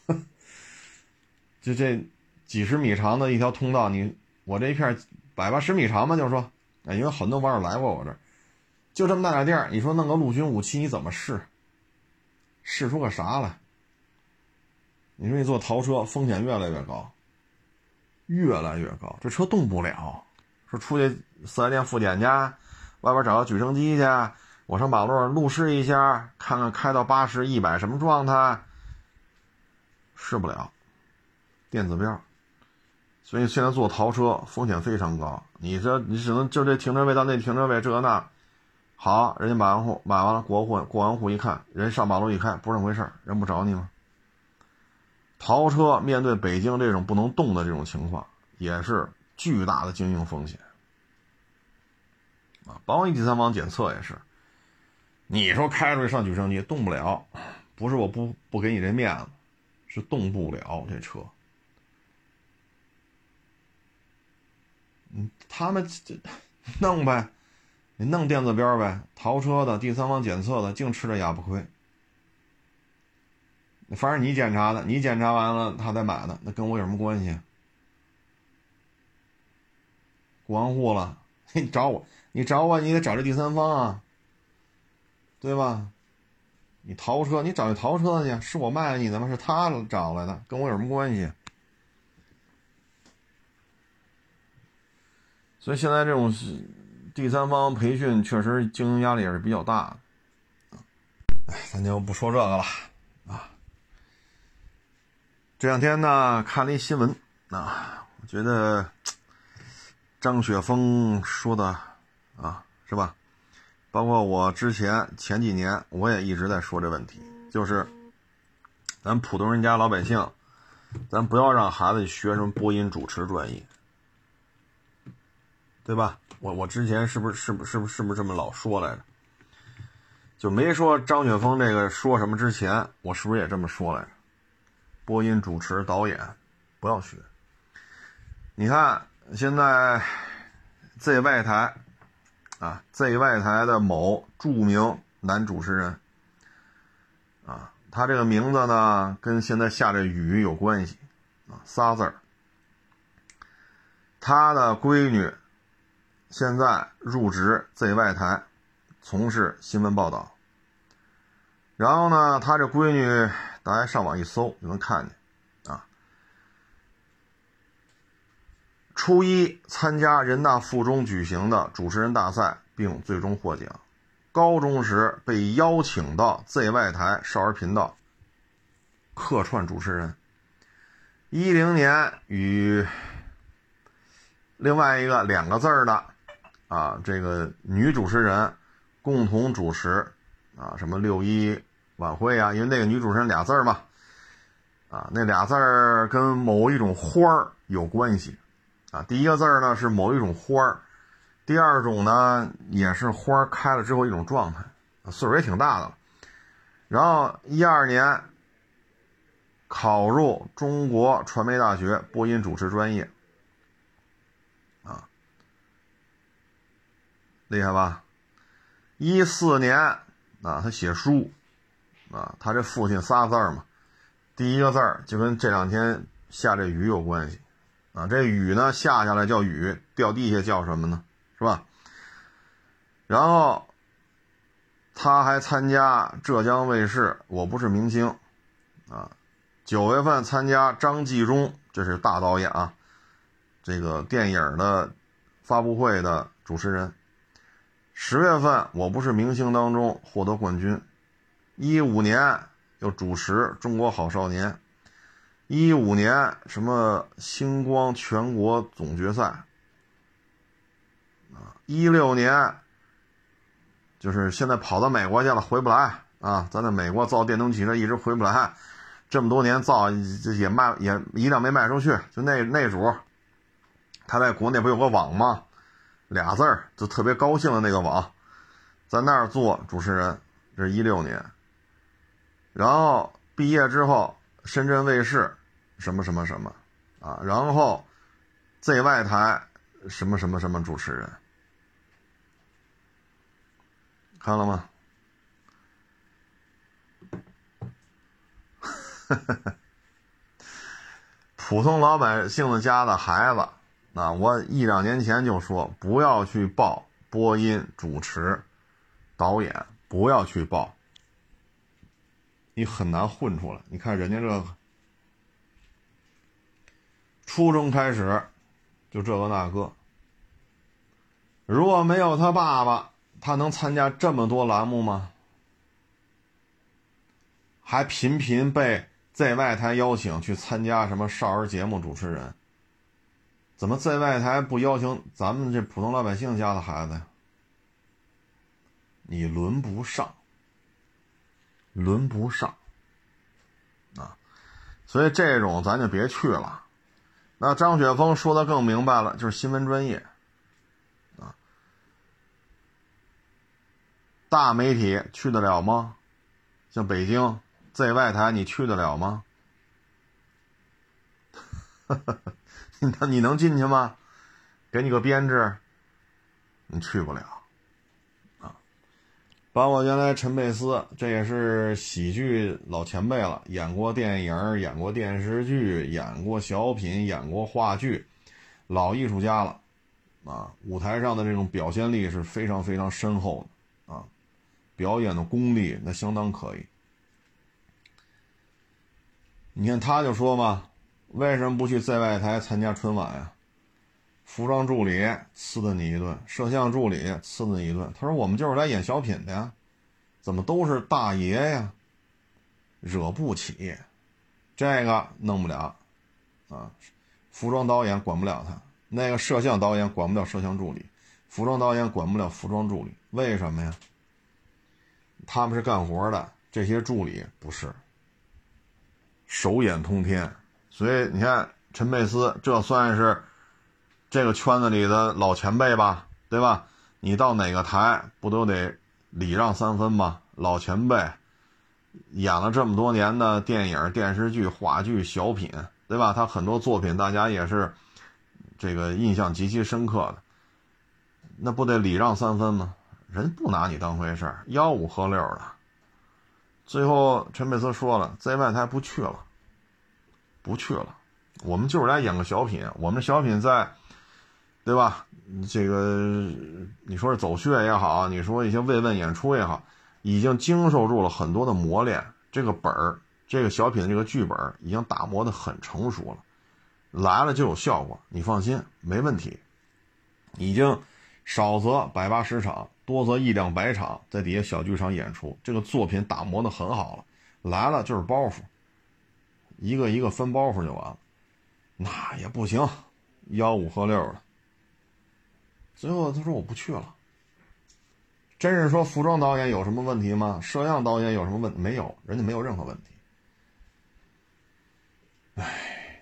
Speaker 1: 就这几十米长的一条通道，你我这一片百八十米长嘛，就是说，哎，因为很多网友来过我这儿，就这么大点地儿，你说弄个陆军五七你怎么试？试出个啥来？你说你做淘车风险越来越高，越来越高，这车动不了。说出去四 S 店复检去，外边找个举升机去，我上马路上路试一下，看看开到八十一百什么状态，试不了，电子标。所以现在做淘车风险非常高，你这你只能就这停车位到那停车位这那，好，人家买完户买完了过户过完户一看，人上马路一开不是那回事人不找你吗？淘车面对北京这种不能动的这种情况，也是。巨大的经营风险啊！包括第三方检测也是。你说开出去上举升机动不了，不是我不不给你这面子，是动不了这车。嗯，他们这弄呗，你弄电子标呗，淘车的第三方检测的净吃这哑巴亏。反正你检查的，你检查完了他再买的，那跟我有什么关系？过完户了，你找我，你找我，你得找这第三方啊，对吧？你淘车，你找那淘车去，是我卖了你的吗？是他找来的，跟我有什么关系？所以现在这种第三方培训确实经营压力也是比较大。哎，咱就不说这个了啊。这两天呢，看了一新闻啊，我觉得。张雪峰说的啊，是吧？包括我之前前几年，我也一直在说这问题，就是咱普通人家老百姓，咱不要让孩子学什么播音主持专业，对吧？我我之前是不是是不是不是不是这么老说来着？就没说张雪峰这个说什么之前，我是不是也这么说来着？播音主持导演不要学，你看。现在，ZY 台啊，ZY 台的某著名男主持人啊，他这个名字呢，跟现在下着雨有关系啊，仨字儿。他的闺女现在入职 ZY 台，从事新闻报道。然后呢，他这闺女，大家上网一搜就能看见。初一参加人大附中举行的主持人大赛，并最终获奖。高中时被邀请到 ZY 台少儿频道客串主持人。一零年与另外一个两个字儿的啊，这个女主持人共同主持啊，什么六一晚会啊，因为那个女主持人俩字儿嘛，啊，那俩字儿跟某一种花儿有关系，啊，第一个字儿呢是某一种花儿，第二种呢也是花儿开了之后一种状态，岁数也挺大的了。然后一二年考入中国传媒大学播音主持专业，啊，厉害吧？一四年啊，他写书，啊，他这父亲仨字儿嘛，第一个字儿就跟这两天下这雨有关系，啊，这雨呢下下来叫雨，掉地下叫什么呢？是吧？然后。他还参加浙江卫视《我不是明星》，啊，九月份参加张纪中，这是大导演啊，这个电影的发布会的主持人。十月份《我不是明星》当中获得冠军，一五年又主持《中国好少年》，一五年什么星光全国总决赛，啊，一六年。就是现在跑到美国去了，回不来啊！咱在美国造电动汽车一直回不来，这么多年造这也卖也一辆没卖出去。就那那主，他在国内不有个网吗？俩字儿就特别高兴的那个网，在那儿做主持人，这是一六年。然后毕业之后，深圳卫视什么什么什么啊，然后 ZY 台什么什么什么主持人。看了吗？普通老百姓的家的孩子，啊，我一两年前就说不要去报播音主持、导演，不要去报，你很难混出来。你看人家这个，初中开始就这个那个，如果没有他爸爸。他能参加这么多栏目吗？还频频被在外台邀请去参加什么少儿节目主持人？怎么在外台不邀请咱们这普通老百姓家的孩子呀？你轮不上，轮不上啊！所以这种咱就别去了。那张雪峰说的更明白了，就是新闻专业。大媒体去得了吗？像北京在外台，你去得了吗？你 你能进去吗？给你个编制，你去不了！包括原来陈佩斯，这也是喜剧老前辈了，演过电影，演过电视剧，演过小品，演过话剧，老艺术家了啊！舞台上的这种表现力是非常非常深厚的。啊表演的功力那相当可以，你看他就说嘛，为什么不去在外台参加春晚呀？服装助理呲的你一顿，摄像助理呲的你一顿。他说我们就是来演小品的呀，怎么都是大爷呀？惹不起，这个弄不了啊。服装导演管不了他，那个摄像导演管不了摄像助理，服装导演管不了服装助理，为什么呀？他们是干活的，这些助理不是手眼通天，所以你看陈佩斯，这算是这个圈子里的老前辈吧，对吧？你到哪个台不都得礼让三分吗？老前辈演了这么多年的电影、电视剧、话剧、小品，对吧？他很多作品大家也是这个印象极其深刻的，那不得礼让三分吗？人不拿你当回事儿，吆五喝六的。最后，陈佩斯说了，在外台不去了，不去了。我们就是来演个小品，我们小品在，对吧？这个你说是走穴也好，你说一些慰问演出也好，已经经受住了很多的磨练。这个本儿，这个小品的这个剧本已经打磨的很成熟了，来了就有效果，你放心，没问题。已经少则百八十场。多则一两百场在底下小剧场演出，这个作品打磨的很好了，来了就是包袱，一个一个分包袱就完了，那也不行，吆五喝六的。最后他说我不去了，真是说服装导演有什么问题吗？摄像导演有什么问？没有，人家没有任何问题。唉，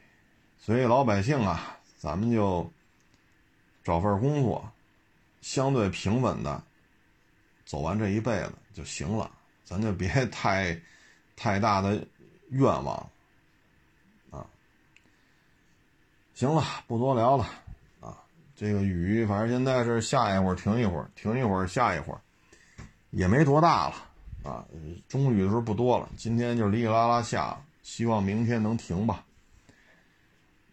Speaker 1: 所以老百姓啊，咱们就找份工作，相对平稳的走完这一辈子就行了，咱就别太太大的愿望啊。行了，不多聊了。这个雨反正现在是下一会儿停一会儿，停一会儿下一会儿，也没多大了啊。中雨的时候不多了，今天就哩哩啦啦下。希望明天能停吧，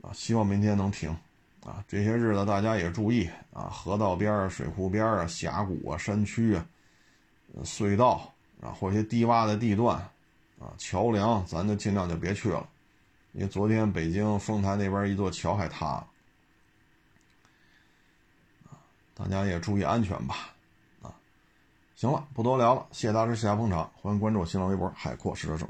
Speaker 1: 啊，希望明天能停，啊，这些日子大家也注意啊，河道边儿、水库边儿啊、峡谷啊、山区啊、隧道啊，或一些低洼的地段啊、桥梁，咱就尽量就别去了，因为昨天北京丰台那边一座桥还塌了，啊，大家也注意安全吧，啊，行了，不多聊了，谢谢大师，谢谢捧场，欢迎关注新浪微博海阔试车手。